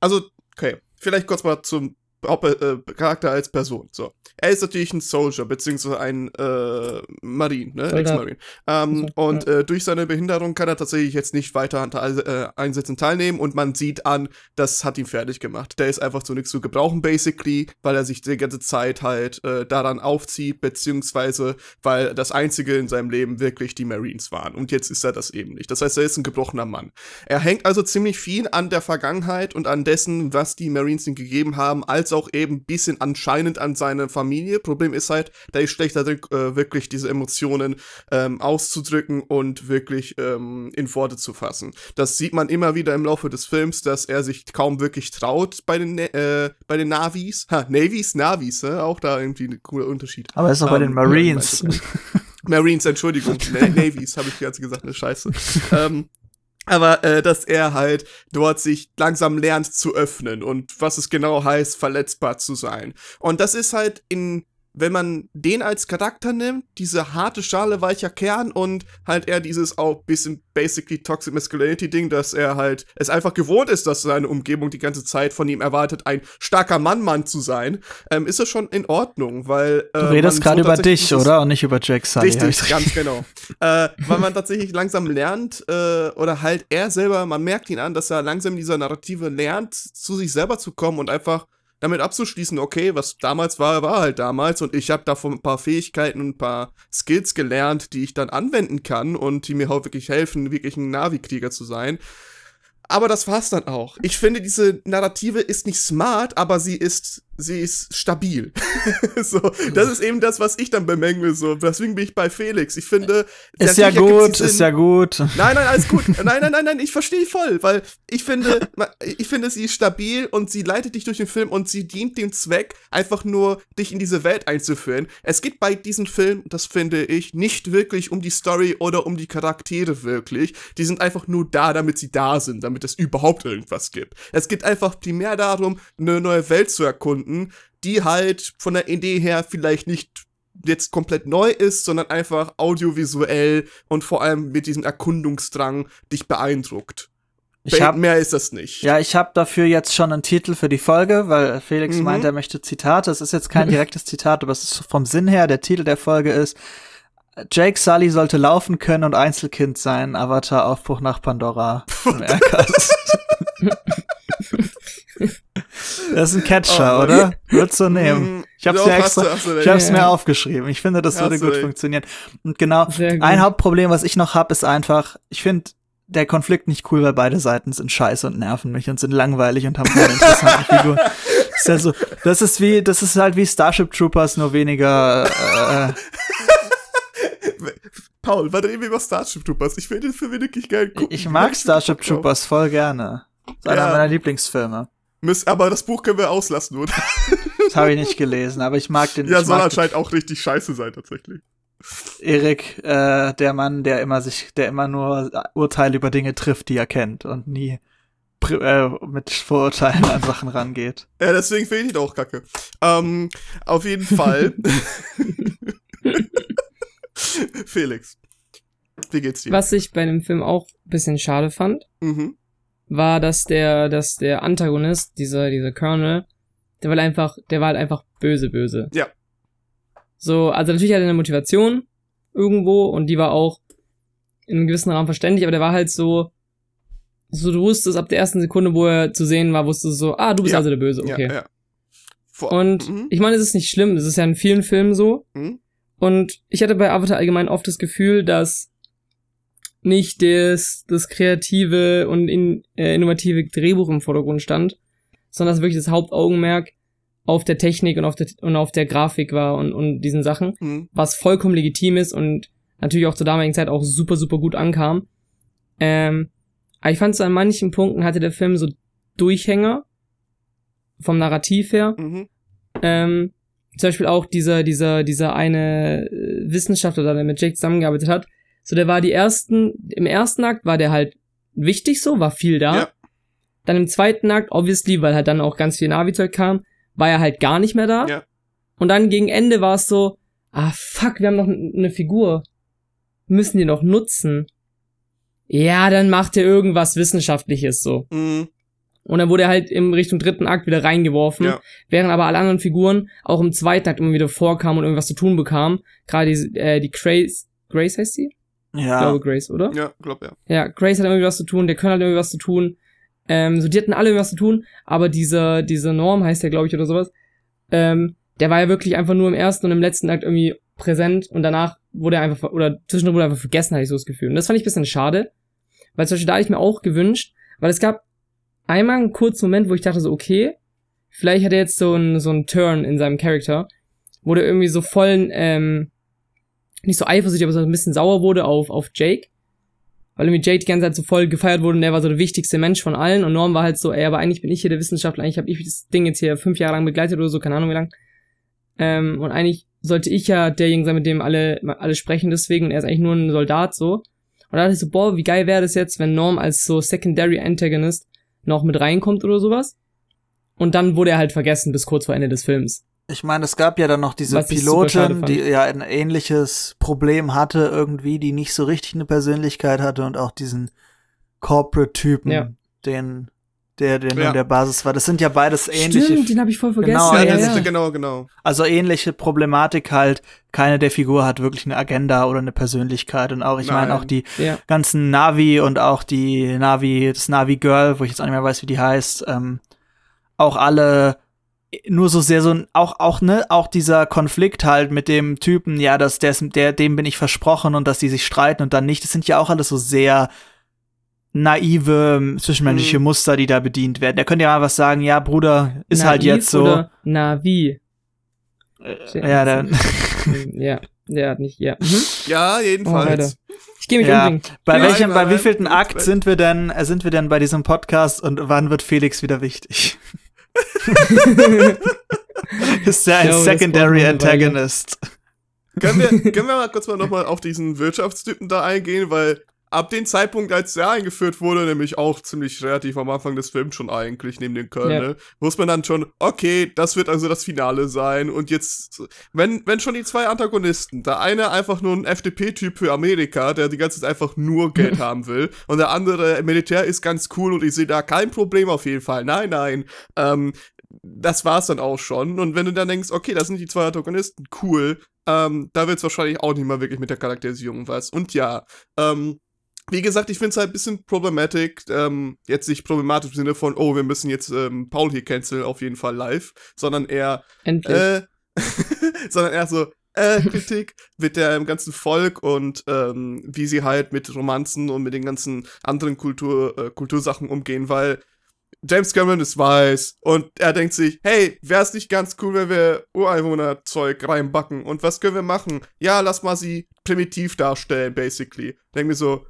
also, okay, vielleicht kurz mal zum Charakter als Person. So. Er ist natürlich ein Soldier, beziehungsweise ein äh, Marine, ne? Ex-Marine. Ähm, Also, und äh, durch seine Behinderung kann er tatsächlich jetzt nicht weiter an äh, Einsätzen teilnehmen und man sieht an, das hat ihn fertig gemacht. Der ist einfach zu nichts zu gebrauchen, basically, weil er sich die ganze Zeit halt äh, daran aufzieht, beziehungsweise weil das Einzige in seinem Leben wirklich die Marines waren. Und jetzt ist er das eben nicht. Das heißt, er ist ein gebrochener Mann. Er hängt also ziemlich viel an der Vergangenheit und an dessen, was die Marines ihm gegeben haben, als auch eben ein bisschen anscheinend an seine Familie. Problem ist halt, da ist schlechter drin, äh, wirklich diese Emotionen ähm, auszudrücken und wirklich ähm, in Worte zu fassen. Das sieht man immer wieder im Laufe des Films, dass er sich kaum wirklich traut bei den, äh, bei den Navis. Ha, Navies, Navis, ne? auch da irgendwie ein cooler Unterschied. aber er ist auch bei Ähm, den Marines. Marines, Entschuldigung, [laughs] Na Navies, habe ich die ganze gesagt, eine Scheiße. [laughs] ähm, aber äh, dass er halt dort sich langsam lernt zu öffnen und was es genau heißt, verletzbar zu sein. Und das ist halt in, wenn man den als Charakter nimmt, diese harte Schale, weicher Kern und halt eher dieses auch bisschen basically Toxic Masculinity Ding, dass er halt es einfach gewohnt ist, dass seine Umgebung die ganze Zeit von ihm erwartet, ein starker Mann-Mann zu sein, ähm, ist das schon in Ordnung, weil äh, Du redest gerade so über dich, oder? Und nicht über Jack Sully. Richtig, ich- ganz [laughs] genau. äh, weil man tatsächlich langsam lernt, äh, oder halt er selber, man merkt ihn an, dass er langsam in dieser Narrative lernt, zu sich selber zu kommen und einfach damit abzuschließen, okay, was damals war, war halt damals und ich habe davon ein paar Fähigkeiten und ein paar Skills gelernt, die ich dann anwenden kann und die mir auch wirklich helfen, wirklich ein Navi-Krieger zu sein. Aber das war's dann auch. Ich finde, diese Narrative ist nicht smart, aber sie ist, sie ist stabil. [laughs] so, das ist eben das, was ich dann bemängle, so. Deswegen bin ich bei Felix. Ich finde, Ist ja gut, ist ja gut. Nein, nein, alles gut. [laughs] Nein, nein, nein, nein, ich verstehe voll, weil ich finde, ich finde, sie ist stabil und sie leitet dich durch den Film und sie dient dem Zweck, einfach nur dich in diese Welt einzuführen. Es geht bei diesem Film, das finde ich, nicht wirklich um die Story oder um die Charaktere wirklich. Die sind einfach nur da, damit sie da sind, damit es überhaupt irgendwas gibt. Es geht einfach primär darum, eine neue Welt zu erkunden, die halt von der Idee her vielleicht nicht jetzt komplett neu ist, sondern einfach audiovisuell und vor allem mit diesem Erkundungsdrang dich beeindruckt. Ich hab, mehr ist das nicht. ja, ich habe dafür jetzt schon einen Titel für die Folge, weil Felix Mhm. meint, er möchte Zitate. Es ist jetzt kein [laughs] direktes Zitat, aber es ist vom Sinn her, der Titel der Folge ist Jake Sully sollte laufen können und Einzelkind sein. Avatar Aufbruch nach Pandora. [laughs] Das ist ein Catcher, Oh, oder? Würdest du nehmen? Mm, Ich hab's mir extra, ich hab's mir aufgeschrieben. Ich finde, das würde gut funktionieren. Und genau, ein Hauptproblem, was ich noch hab, ist einfach, ich finde der Konflikt nicht cool, weil beide Seiten sind scheiße und nerven mich und sind langweilig und haben keine interessanten Figuren. Das ist, ja so, das ist wie, das ist halt wie Starship Troopers, nur weniger, äh, Paul, warte eben über Starship Troopers. Ich will den Film wirklich geil gucken. ich mag Starship. Troopers voll gerne. Das ist einer Ja. meiner Lieblingsfilme. Aber das Buch können wir auslassen, oder? Das habe ich nicht gelesen, aber ich mag den. Ja, ich soll anscheinend auch richtig scheiße sein, tatsächlich. Erik, äh, der Mann, der immer sich, der immer nur Urteile über Dinge trifft, die er kennt und nie äh, mit Vorurteilen an Sachen rangeht. Ja, deswegen finde ich ihn auch kacke. Ähm, auf jeden Fall. [laughs] [laughs] Felix, wie geht's dir? Was ich bei dem Film auch ein bisschen schade fand, Mhm. war, dass der, dass der Antagonist, dieser, dieser Colonel, der war halt einfach, der war halt einfach böse, böse. Ja. So, also natürlich hat er eine Motivation irgendwo und die war auch in einem gewissen Rahmen verständlich, aber der war halt so, so du wusstest ab der ersten Sekunde, wo er zu sehen war, wusstest du so, ah, du bist Ja. also der Böse, okay. Ja, ja. Vor Und Mhm. ich meine, es ist nicht schlimm, es ist ja in vielen Filmen so. Mhm. Und ich hatte bei Avatar allgemein oft das Gefühl, dass nicht das, das kreative und in, äh, innovative Drehbuch im Vordergrund stand, sondern dass wirklich das Hauptaugenmerk auf der Technik und auf der, und auf der Grafik war und, und diesen Sachen, Mhm. was vollkommen legitim ist und natürlich auch zur damaligen Zeit auch super, super gut ankam. Ähm, aber ich fand so an manchen Punkten hatte der Film so Durchhänger vom Narrativ her. Mhm. Ähm, zum Beispiel auch dieser, dieser, dieser eine äh, Wissenschaftler, der mit Jake zusammengearbeitet hat. So, der war die ersten, im ersten Akt war der halt wichtig so, war viel da. Ja. Dann im zweiten Akt, obviously, weil halt dann auch ganz viel Navi-Zeug kam, war er halt gar nicht mehr da. Ja. Und dann gegen Ende war es so, ah fuck, wir haben noch eine Figur. Müssen die noch nutzen. Ja, dann macht er irgendwas Wissenschaftliches so. Mhm. Und dann wurde er halt im Richtung dritten Akt wieder reingeworfen, Ja. während aber alle anderen Figuren auch im zweiten Akt immer wieder vorkamen und irgendwas zu tun bekamen. Gerade die, äh, die Grace, Grace heißt sie? Ich Ja. glaube Grace, oder? Ja, glaub ja. Ja, Grace hat irgendwie was zu tun, der Colonel hat irgendwie was zu tun. Ähm, so, die hatten alle irgendwas zu tun, aber dieser, dieser Norm heißt der, glaube ich, oder sowas, ähm, der war ja wirklich einfach nur im ersten und im letzten Akt irgendwie präsent und danach wurde er einfach, oder zwischendurch wurde er einfach vergessen, hatte ich so das Gefühl. Und das fand ich ein bisschen schade, weil zum Beispiel da hätte ich mir auch gewünscht, weil es gab einmal einen kurzen Moment, wo ich dachte so, okay, vielleicht hat er jetzt so einen, so Turn in seinem Charakter, wo der irgendwie so voll, ähm, nicht so eifersüchtig, aber so ein bisschen sauer wurde auf, auf Jake weil irgendwie Jake die ganze Zeit so voll gefeiert wurde und der war so der wichtigste Mensch von allen und Norm war halt so, ey, aber eigentlich bin ich hier der Wissenschaftler, eigentlich habe ich das Ding jetzt hier fünf Jahre lang begleitet oder so, keine Ahnung wie lang. Ähm, und eigentlich sollte ich ja derjenige sein, mit dem alle, alle sprechen deswegen und er ist eigentlich nur ein Soldat so. Und da dachte ich so, boah, wie geil wäre das jetzt, wenn Norm als so Secondary Antagonist noch mit reinkommt oder sowas. Und dann wurde er halt vergessen bis kurz vor Ende des Films. Ich meine, es gab ja dann noch diese Was Pilotin, die ja ein ähnliches Problem hatte irgendwie, die nicht so richtig eine Persönlichkeit hatte und auch diesen Corporate-Typen, Ja. den, der, der Ja. in der Basis war. Das sind ja beides ähnliche, Stimmt, den habe ich voll vergessen. Genau, Ja, ja, das ja. ist- genau, genau. also ähnliche Problematik halt. Keine der Figur hat wirklich eine Agenda oder eine Persönlichkeit und auch, ich meine, auch die ja. ganzen Navi und auch die Navi, das Navi Girl, wo ich jetzt auch nicht mehr weiß, wie die heißt, ähm, auch alle nur so sehr so auch, auch, ne, auch dieser Konflikt halt mit dem Typen, ja, dass der, der, dem bin ich versprochen und dass die sich streiten und dann nicht, das sind ja auch alles so sehr naive ähm, zwischenmenschliche Mhm. Muster, die da bedient werden. Der könnte ja mal was sagen, ja, Bruder, ist halt Naiv jetzt so. Oder Navi. Äh, ja, dann, ja, der hat nicht, ja. Mhm. Ja, Oh, jedenfalls. Alter. Ich gehe mich Ja. umbringen. bei Nein, welchem, nein, bei wievielten Akt sind wir denn, äh, sind wir denn bei diesem Podcast und wann wird Felix wieder wichtig? [laughs] ist er ein glaube, Secondary Antagonist? können, wir, können wir mal kurz mal nochmal auf diesen Wirtschaftstypen da eingehen, weil ab dem Zeitpunkt, als er eingeführt wurde, nämlich auch ziemlich relativ am Anfang des Films schon eigentlich, neben dem Colonel, wusste man dann schon, okay, das wird also das Finale sein und jetzt, wenn, wenn schon die zwei Antagonisten, der eine einfach nur ein FDP-Typ für Amerika, der die ganze Zeit einfach nur Geld [laughs] haben will und der andere Militär ist ganz cool und ich sehe da kein Problem auf jeden Fall, nein, nein, ähm, das war's dann auch schon. Und wenn du dann denkst, okay, das sind die zwei Antagonisten, cool, ähm, da wird's wahrscheinlich auch nicht mal wirklich mit der Charakterisierung was. Und ja, ähm, wie gesagt, ich finde es halt ein bisschen problematic, ähm, jetzt nicht problematisch im Sinne von, oh, wir müssen jetzt ähm, Paul hier canceln, auf jeden Fall live, sondern eher, Endlich. äh, [laughs] sondern eher so, äh, Kritik [laughs] mit dem ganzen Volk und ähm, wie sie halt mit Romanzen und mit den ganzen anderen Kultur, äh, Kultursachen umgehen, weil James Cameron ist weiß und er denkt sich, hey, wäre es nicht ganz cool, wenn wir Ureinwohnerzeug reinbacken und was können wir machen? Ja, lass mal sie primitiv darstellen, basically. Denk mir so,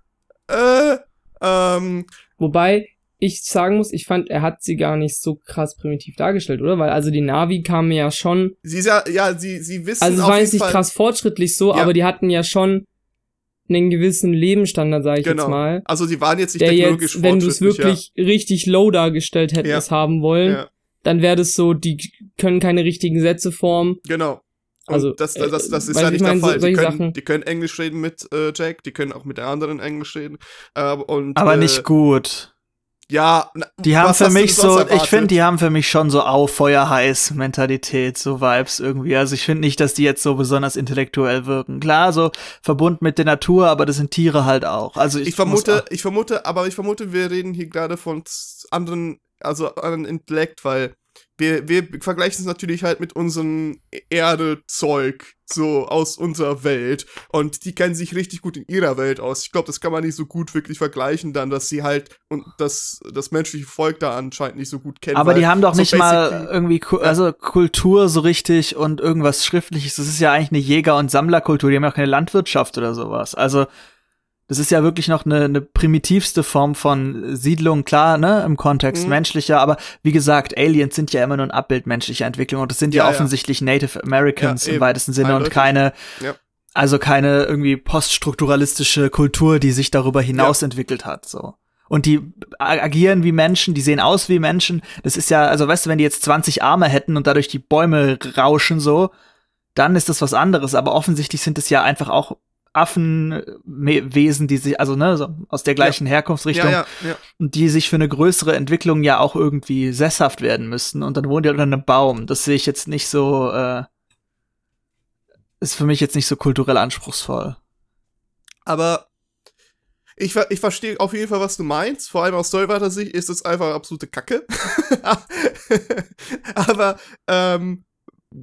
äh, ähm, Wobei, ich sagen muss, ich fand, er hat sie gar nicht so krass primitiv dargestellt, oder? Weil also die Navi kamen ja schon, Sie ist ja, ja, sie, sie wissen also es war jetzt nicht Fall, krass fortschrittlich so, Ja. aber die hatten ja schon einen gewissen Lebensstandard, sage ich genau. jetzt mal. Also die waren jetzt nicht Der technologisch jetzt, wenn du es wirklich richtig low dargestellt hättest haben ja. wollen, ja. dann wäre das so, die können keine richtigen Sätze formen. Genau. Und Also, das, das, das, das äh, ist weißt ja nicht ich der mein, so- Fall. die, können, die können Englisch reden mit äh, Jack, die können auch mit der anderen Englisch reden. Äh, und, Aber äh, nicht gut. Ja, na, Die haben was für mich so, ich finde, die haben für mich schon so auf Feuer heiß Mentalität, so Vibes irgendwie. Also ich finde nicht, dass die jetzt so besonders intellektuell wirken. Klar, so verbunden mit der Natur, aber das sind Tiere halt auch. Also ich, Ich vermute, ich vermute, aber ich vermute, wir reden hier gerade von anderen, also anderen Intellekt, weil wir, wir vergleichen es natürlich halt mit unserem Erde-Zeug, so aus unserer Welt. Und die kennen sich richtig gut in ihrer Welt aus. Ich glaube, das kann man nicht so gut wirklich vergleichen, dann, dass sie halt und das, das menschliche Volk da anscheinend nicht so gut kennen. aber die haben doch so nicht mal irgendwie, also Kultur so richtig und irgendwas Schriftliches. Das ist ja eigentlich eine Jäger- und Sammlerkultur. Die haben ja auch keine Landwirtschaft oder sowas. Also das ist ja wirklich noch eine, eine primitivste Form von Siedlung, klar, ne, im Kontext Mhm. menschlicher, aber wie gesagt, Aliens sind ja immer nur ein Abbild menschlicher Entwicklung und das sind ja, Ja, ja. offensichtlich Native Americans Ja, im weitesten Sinne und Eindeutig. keine, Ja. also keine irgendwie poststrukturalistische Kultur, die sich darüber hinaus entwickelt hat, so. Und die agieren wie Menschen, die sehen aus wie Menschen. Das ist ja, also weißt du, wenn die jetzt 20 Arme hätten und dadurch die Bäume rauschen so, dann ist das was anderes. Aber offensichtlich sind es ja einfach auch Affenwesen, die sich, also ne, so aus der gleichen Herkunftsrichtung, Ja, ja, ja. und die sich für eine größere Entwicklung ja auch irgendwie sesshaft werden müssten. Und dann wohnen die unter einem Baum. Das sehe ich jetzt nicht so, äh, ist für mich jetzt nicht so kulturell anspruchsvoll. Aber ich, ich verstehe auf jeden Fall, was du meinst. Vor allem aus Steuerweiter Sicht ist es einfach absolute Kacke. [laughs] Aber ähm,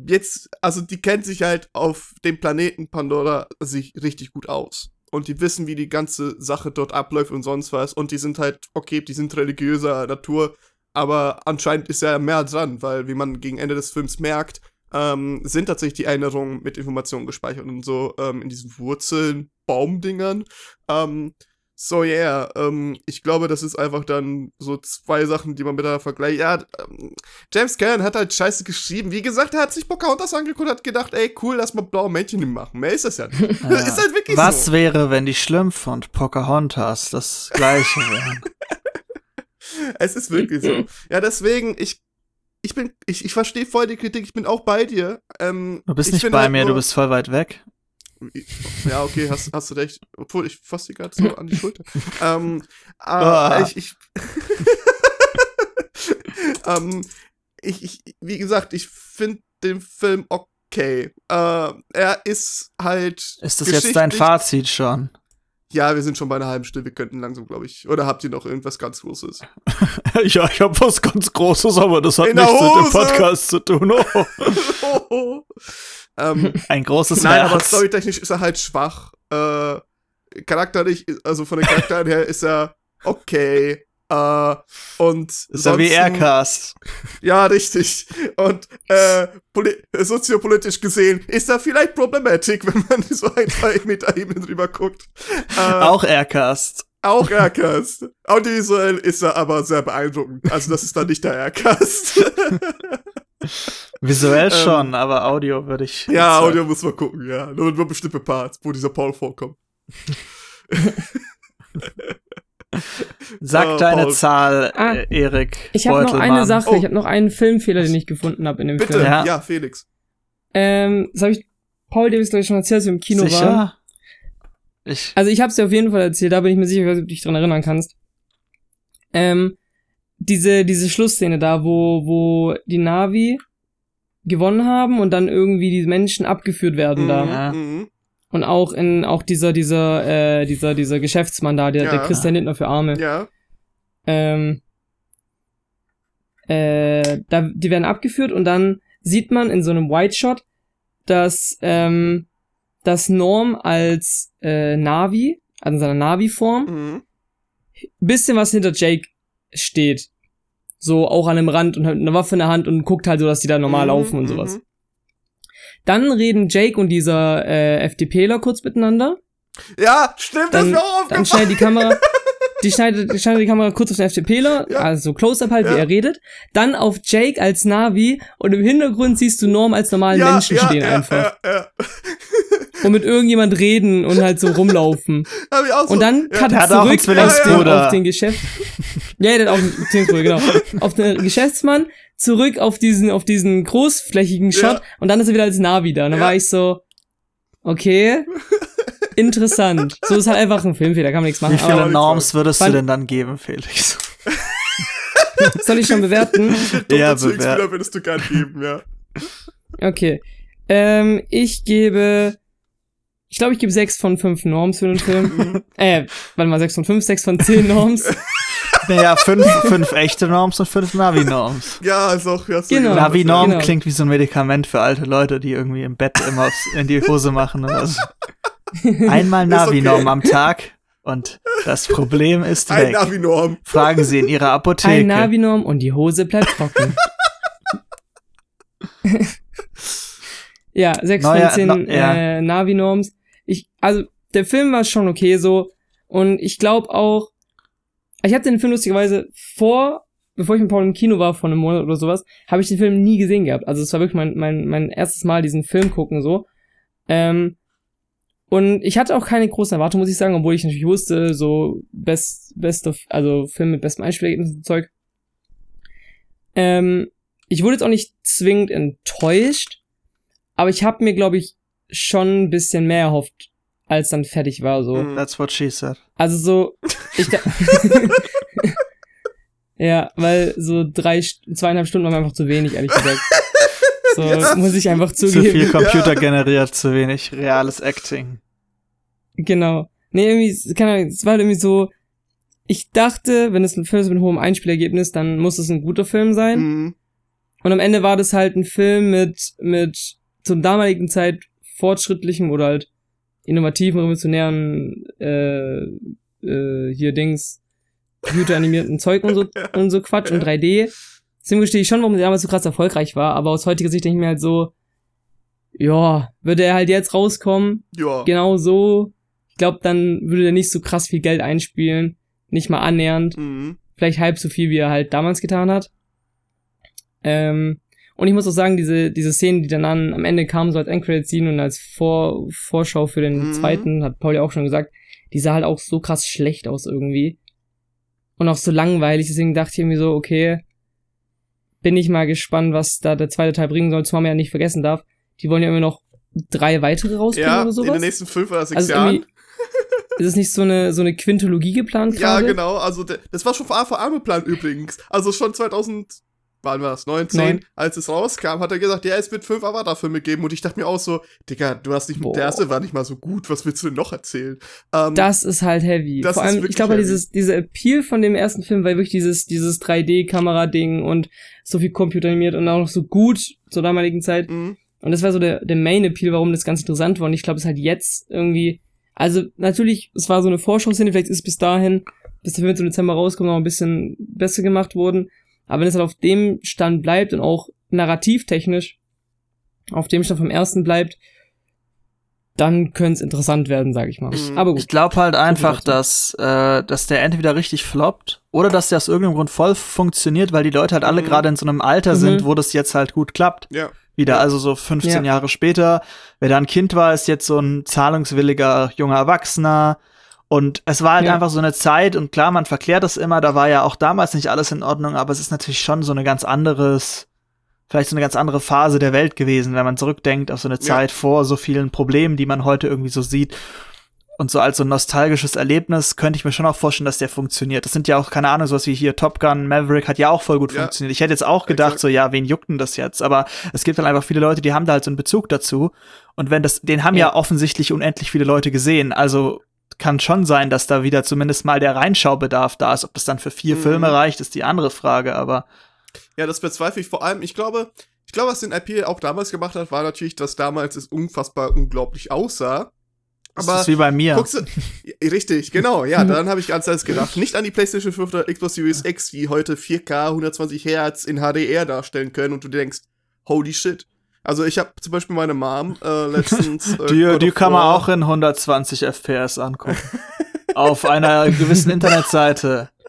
jetzt, also die kennt sich halt auf dem Planeten Pandora sich richtig gut aus. Und die wissen, wie die ganze Sache dort abläuft und sonst was. Und die sind halt, okay, die sind religiöser Natur, aber anscheinend ist ja mehr dran, weil, wie man gegen Ende des Films merkt, ähm, sind tatsächlich die Erinnerungen mit Informationen gespeichert und so ähm, in diesen Wurzeln, Baumdingern. Ähm, so, yeah, ähm, ich glaube, das ist einfach dann so zwei Sachen, die man miteinander vergleicht. Ja, ähm, James Cameron hat halt scheiße geschrieben. Wie gesagt, er hat sich Pocahontas angeguckt und hat gedacht, ey, cool, lass mal blaue Männchen machen. Mehr ist das ja nicht. [laughs] ist halt wirklich Was so. wäre, wenn die Schlümpfe und Pocahontas das gleiche wären? [laughs] Es ist wirklich so. Ja, deswegen, ich, ich bin, ich, ich verstehe voll die Kritik, ich bin auch bei dir. Ähm, Du bist ich nicht bei halt mir, du bist voll weit weg. Ja, okay, hast, hast du recht. Obwohl, ich fasse die gerade so an die Schulter. [laughs] ähm, äh, Ah. ich, ich, [laughs] ähm, ich, ich, wie gesagt, ich finde den Film okay. Äh, er ist halt. Ist das jetzt dein Fazit schon? Ja, wir sind schon bei einer halben Stunde, wir könnten langsam, glaube ich. Oder habt ihr noch irgendwas ganz Großes? [laughs] ja, ich habe was ganz Großes, aber das hat In nichts mit dem. Podcast zu tun. Ähm, [laughs] Ein großes Nein, aber Herz. storytechnisch ist er halt schwach. Äh, charakterlich, also von den Charakteren her ist er okay. Äh, und ist ja wie Aircast. Ja, richtig. Und äh, poli- soziopolitisch gesehen ist er vielleicht problematisch, [laughs] wenn man so ein, zwei Meter Ebenen drüber guckt. Äh, Auch Aircast. auch Aircast. Audiovisuell ist er aber sehr beeindruckend. Also das ist dann nicht der Aircast. [laughs] [laughs] Visuell Ähm, schon, aber Audio würde ich. ja, sagen. Audio muss man gucken, ja. Nur, nur bestimmte Parts, wo dieser Paul vorkommt. [laughs] Sag Oh, deine Paul. Zahl, Ah, äh, Erik. Ich habe noch eine. Sache, Oh. ich habe noch einen Filmfehler, den ich gefunden habe in dem Bitte, Film. ja, Ja. Felix. Ähm, das habe ich Paul Davis gleich schon erzählt, als wir im Kino Sicher? waren. Ich. Also ich habe es dir auf jeden Fall erzählt, da bin ich mir sicher, ich ob du dich dran erinnern kannst. Ähm, diese, diese Schlussszene da, wo, wo die Navi gewonnen haben und dann irgendwie die Menschen abgeführt werden da. Ja. Mhm. Und auch in, auch dieser, dieser, äh, dieser, dieser Geschäftsmann da, der, Ja. der Christian Lindner für Arme. Ja. Ähm, äh, da, die werden abgeführt und dann sieht man in so einem White Shot, dass, ähm, dass Norm als äh, Navi, also in seiner Navi-Form, Mhm. bisschen was hinter Jake steht. So auch an dem Rand und hat eine Waffe in der Hand und guckt halt so, dass die da normal Mhm, laufen und mhm. sowas. Dann reden Jake und dieser äh, FDPler kurz miteinander. Ja, stimmt, das Dann, ist mir auch dann aufgefallen. schnell die Kamera. die schneidet, die schneidet die Kamera kurz auf den FDPler, Ja. also Close-Up halt, Ja. wie er redet. Dann auf Jake als Navi und im Hintergrund siehst du Norm als normalen ja, Menschen stehen ja, einfach. Ja, ja. [laughs] Und mit irgendjemand reden und halt so rumlaufen. [laughs] Hab ich auch so. Und dann ja. cut einen zurück auf den, auf den Geschäft. Ja, der hat auch einen Zwillingsbruder, genau. Auf den Geschäftsmann, zurück auf diesen, auf diesen großflächigen Shot Ja. und dann ist er wieder als Navi da. Und dann Ja. war ich so, okay, interessant. So ist halt einfach ein Filmfehler, kann man nichts machen. Wie viele Norms würdest du denn dann geben, Felix? [laughs] soll ich schon bewerten? [laughs] Ja, Dr. Zwillingsbruder bewer- würdest du gern geben, ja. Okay. Ähm, ich gebe, ich glaube, ich gebe sechs von fünf Norms für den Film. [laughs] äh, warte mal, sechs von fünf, sechs von zehn Norms. [laughs] Naja, fünf, fünf echte Norms und fünf Navi-Norms. Ja, ist auch, ja, so Genau. Navi-Norm Genau. klingt wie so ein Medikament für alte Leute, die irgendwie im Bett immer in die Hose machen oder so. [laughs] Einmal Navi-Norm okay. am Tag und das Problem ist Ein weg. Navi-Norm. Fragen Sie in Ihrer Apotheke. Ein Navi-Norm und die Hose bleibt trocken. ja, sechs Neuer- von zehn no- ja. äh, Navi-Norms. Ich, also, der Film war schon okay so. Und ich glaube auch, ich habe den Film lustigerweise vor, bevor ich mit Paul im Kino war, vor einem Monat oder sowas, habe ich den Film nie gesehen gehabt. Also es war wirklich mein, mein, mein erstes Mal diesen Film gucken so. Ähm, und ich hatte auch keine großen Erwartungen, muss ich sagen, obwohl ich natürlich wusste, so best, best of, also Film mit bestem Einspielergebnis und Zeug. Ähm, ich wurde jetzt auch nicht zwingend enttäuscht, aber ich habe mir, glaube ich, schon ein bisschen mehr erhofft, als dann fertig war. So. Mhm. That's what she said. Also so, ich da [laughs] Ja, weil so drei, zweieinhalb Stunden waren einfach zu wenig, ehrlich gesagt. So, Ja. muss ich einfach Zu zugeben. viel Computer [laughs] generiert, zu wenig reales Acting. Genau. Nee, irgendwie, keine Ahnung, es war halt irgendwie so, ich dachte, wenn es ein Film ist mit hohen Einspielergebnis, dann muss es ein guter Film sein. Mhm. Und am Ende war das halt ein Film mit, mit zum damaligen Zeit fortschrittlichem oder halt innovativen, revolutionären, äh, äh, hier Dings, computeranimierten [laughs] Zeug und so, und so Quatsch und 3D. Deswegen verstehe ich schon, warum der damals so krass erfolgreich war, aber aus heutiger Sicht denke ich mir halt so, ja, würde er halt jetzt rauskommen, Ja. genau so, ich glaube, dann würde er nicht so krass viel Geld einspielen, nicht mal annähernd Mhm. vielleicht halb so viel, wie er halt damals getan hat. Ähm, und ich muss auch sagen, diese, diese Szenen, die dann an, am Ende kamen, so als Endcredit-Scene und als Vor Vorschau für den Mhm. zweiten, hat Paul ja auch schon gesagt, die sah halt auch so krass schlecht aus irgendwie. Und auch so langweilig, deswegen dachte ich irgendwie so, okay, bin ich mal gespannt, was da der zweite Teil bringen soll, zumal man ja nicht vergessen darf, die wollen ja immer noch drei weitere rausbringen Ja, oder in sowas. den nächsten fünf oder sechs also Jahren. ist es nicht so eine, so eine Quintologie geplant Ja, gerade? genau. Also das war schon von Anfang an geplant übrigens. Also schon 2000, wann war das? 19, Neun. als es rauskam, hat er gesagt, ja, es wird fünf Avatar-Filme geben. Und ich dachte mir auch so, Digga, du hast nicht, Boah. der erste war nicht mal so gut. Was willst du denn noch erzählen? Ähm, Das ist halt heavy. Vor allem, ich glaube, heavy. dieses, dieser Appeal von dem ersten Film war wirklich dieses, dieses 3D-Kamera-Ding und so viel computeranimiert und auch noch so gut zur damaligen Zeit. mh, Und das war so der, der Main-Appeal, warum das ganz interessant war. Und ich glaube, es ist halt jetzt irgendwie, also natürlich, es war so eine Vorschau-Szene, vielleicht ist es bis dahin, bis der Film im Dezember rauskommt, noch ein bisschen besser gemacht worden. Aber wenn es halt auf dem Stand bleibt und auch narrativtechnisch auf dem Stand vom ersten bleibt, dann könnte es interessant werden, sag ich mal. Mhm. Aber gut. Ich glaube halt einfach, dass, äh, dass der entweder richtig floppt oder dass der aus irgendeinem Grund voll funktioniert, weil die Leute halt alle Mhm. gerade in so einem Alter Mhm. sind, wo das jetzt halt gut klappt. ja. Wieder, also so 15 Ja. Jahre später. Wer da ein Kind war, ist jetzt so ein zahlungswilliger junger Erwachsener. Und es war halt Ja. einfach so eine Zeit, und klar, man verklärt das immer, da war ja auch damals nicht alles in Ordnung, aber es ist natürlich schon so eine ganz anderes, vielleicht so eine ganz andere Phase der Welt gewesen, wenn man zurückdenkt auf so eine Ja. Zeit vor so vielen Problemen, die man heute irgendwie so sieht. Und so als so ein nostalgisches Erlebnis könnte ich mir schon auch vorstellen, dass der funktioniert. Das sind ja auch, keine Ahnung, sowas wie hier Top Gun, Maverick hat ja auch voll gut Ja. funktioniert. Ich hätte jetzt auch gedacht, Exakt. so, ja, wen juckt denn das jetzt? Aber es gibt halt einfach viele Leute, die haben da halt so einen Bezug dazu. Und wenn das, den haben ja, Ja. offensichtlich unendlich viele Leute gesehen. Also kann schon sein, dass da wieder zumindest mal der Reinschaubedarf da ist. Ob das dann für vier Mhm. Filme reicht, ist die andere Frage, aber Ja, das bezweifle ich vor allem. Ich glaube, ich glaube, was den IP auch damals gemacht hat, war natürlich, dass damals es unfassbar unglaublich aussah. das Aber ist wie bei mir. du, richtig, genau, ja, [laughs] daran habe ich ganz alles gedacht. Nicht an die PlayStation 5 oder Xbox Series X, die heute 4K 120 Hertz in HDR darstellen können und du denkst, holy shit. Also ich habe zum Beispiel meine Mom äh, letztens. [laughs] Äh, Die, die kann man auch in 120 FPS angucken. [laughs] auf einer gewissen Internetseite. [laughs]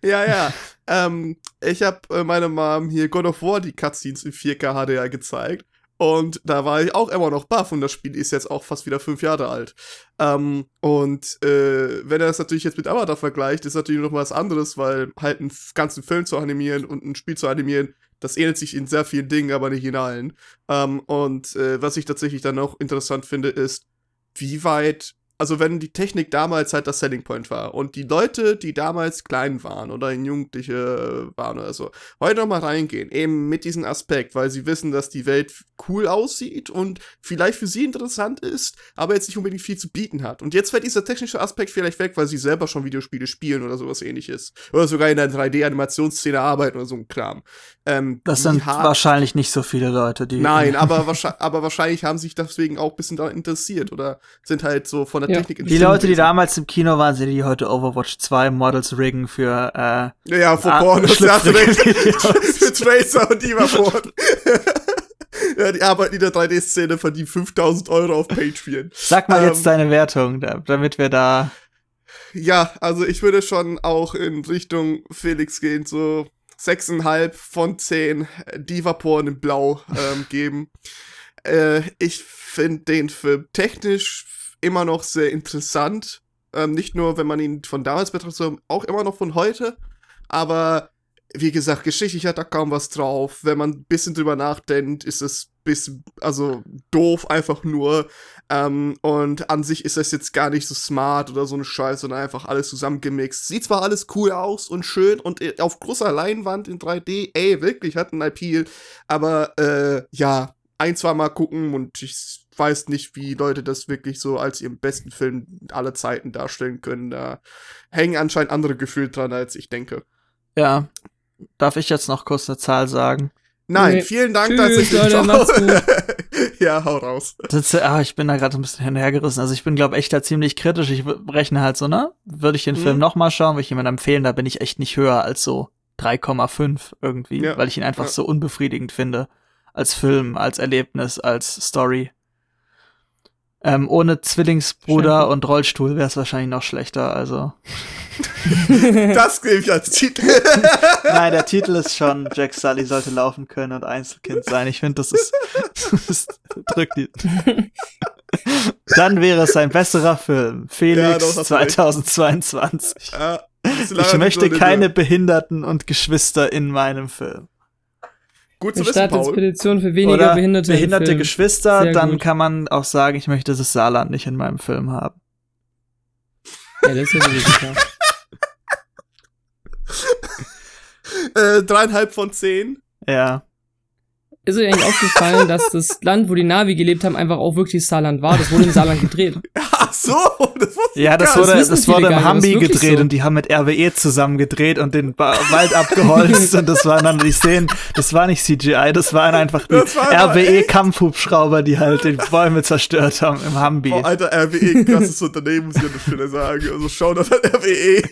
Ja, ja. Ähm, ich habe äh, meiner Mom hier God of War die Cutscenes in 4K HDR gezeigt. Und da war ich auch immer noch baff und das Spiel ist jetzt auch fast wieder fünf Jahre alt. Ähm, und äh, wenn er das natürlich jetzt mit Avatar vergleicht, ist natürlich noch was anderes, weil halt einen ganzen Film zu animieren und ein Spiel zu animieren, das ähnelt sich in sehr vielen Dingen, aber nicht in allen. Ähm, und äh, was ich tatsächlich dann auch interessant finde, ist, wie weit also wenn die Technik damals halt das Selling Point war und die Leute, die damals klein waren oder in Jugendliche waren oder so, heute nochmal reingehen, eben mit diesem Aspekt, weil sie wissen, dass die Welt cool aussieht und vielleicht für sie interessant ist, aber jetzt nicht unbedingt viel zu bieten hat. Und jetzt fällt dieser technische Aspekt vielleicht weg, weil sie selber schon Videospiele spielen oder sowas ähnliches. Oder sogar in der 3D-Animationsszene arbeiten oder so ein Kram. Ähm, das sind wahrscheinlich nicht so viele Leute, die. Nein, aber, [laughs] wahrscheinlich, aber wahrscheinlich haben sich deswegen auch ein bisschen daran interessiert oder sind halt so von der ja. Technik Die Leute, die damals im Kino waren, sind die heute Overwatch 2 Models riggen für. Äh, ja, [laughs] für Porn. Das für Tracer und Ivaporn. Ja, die arbeiten in der 3D-Szene verdienen 5000 Euro auf Patreon. Sag mal ähm, jetzt deine Wertung, damit wir da. Ja, also ich würde schon auch in Richtung Felix gehen, so 6,5 von 10 Divaporn in Blau ähm, [laughs] geben. äh, ich finde den Film technisch immer noch sehr interessant. Ähm, nicht nur, wenn man ihn von damals betrachtet, sondern auch immer noch von heute. Aber wie gesagt, geschichtlich hat da kaum was drauf. Wenn man ein bisschen drüber nachdenkt, ist es bisschen, also doof einfach nur. Ähm, und an sich ist das jetzt gar nicht so smart oder so eine Scheiße, sondern einfach alles zusammengemixt. Sieht zwar alles cool aus und schön und äh, auf großer Leinwand in 3D, ey, wirklich, hat einen Appeal. Aber äh, ja, ein, zwei Mal gucken und ich weiß nicht, wie Leute das wirklich so als ihren besten Film aller Zeiten darstellen können. Da hängen anscheinend andere Gefühle dran, als ich denke. Ja. Darf ich jetzt noch kurz eine Zahl sagen? Nein, nee. vielen Dank, dass ich Leute, [laughs] Ja, hau raus. Das, ah, ich bin da gerade ein bisschen hinhergerissen. Also ich bin, glaube echt da ziemlich kritisch. Ich rechne halt so, ne? Würde ich den mhm. Film noch mal schauen, würde ich jemandem empfehlen, da bin ich echt nicht höher als so 3,5 irgendwie, ja. weil ich ihn einfach ja. so unbefriedigend finde. Als Film, als Erlebnis, als Story. Ähm, ohne Zwillingsbruder Schön. und Rollstuhl wäre es wahrscheinlich noch schlechter, also. [laughs] das gebe ich als Titel. [laughs] Nein, der Titel ist schon Jack Sully sollte laufen können und Einzelkind sein. Ich finde, das ist, [laughs] das drückt die. Dann wäre es ein besserer Film. Felix ja, 2022. Ja, ich möchte keine Behinderten und Geschwister in meinem Film. Gut zu wissen, Paul. Petition für weniger Oder Behinderte. Behinderte Geschwister, Sehr dann gut. kann man auch sagen, ich möchte das Saarland nicht in meinem Film haben. Ja, das ist ja wirklich klar. [laughs] äh, dreieinhalb von zehn. Ja ist euch eigentlich aufgefallen, dass das Land, wo die Navi gelebt haben, einfach auch wirklich Saarland war? Das wurde im Saarland gedreht. Ach so, das wusste Ja, das wurde, das, das wurde im Hambi gedreht so. und die haben mit RWE zusammen gedreht und den ba Wald abgeholzt und das waren dann die Szenen, das war nicht CGI, das waren einfach die RWE-Kampfhubschrauber, die halt die Bäume zerstört haben im Hambi. Oh, alter, RWE, krasses Unternehmen, muss ich an der Stelle sagen. Also schau das an RWE.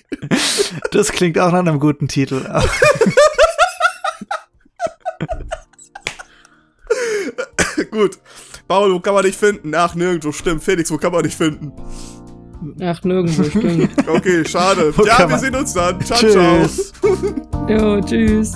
Das klingt auch nach einem guten Titel. [laughs] [laughs] Gut. Paul, wo kann man dich finden? Ach, nirgendwo, stimmt. Felix, wo kann man dich finden? Ach, nirgendwo, stimmt. [laughs] okay, schade. ja, wir sehen uns dann. Ciao, tschüss. ciao. jo, tschüss.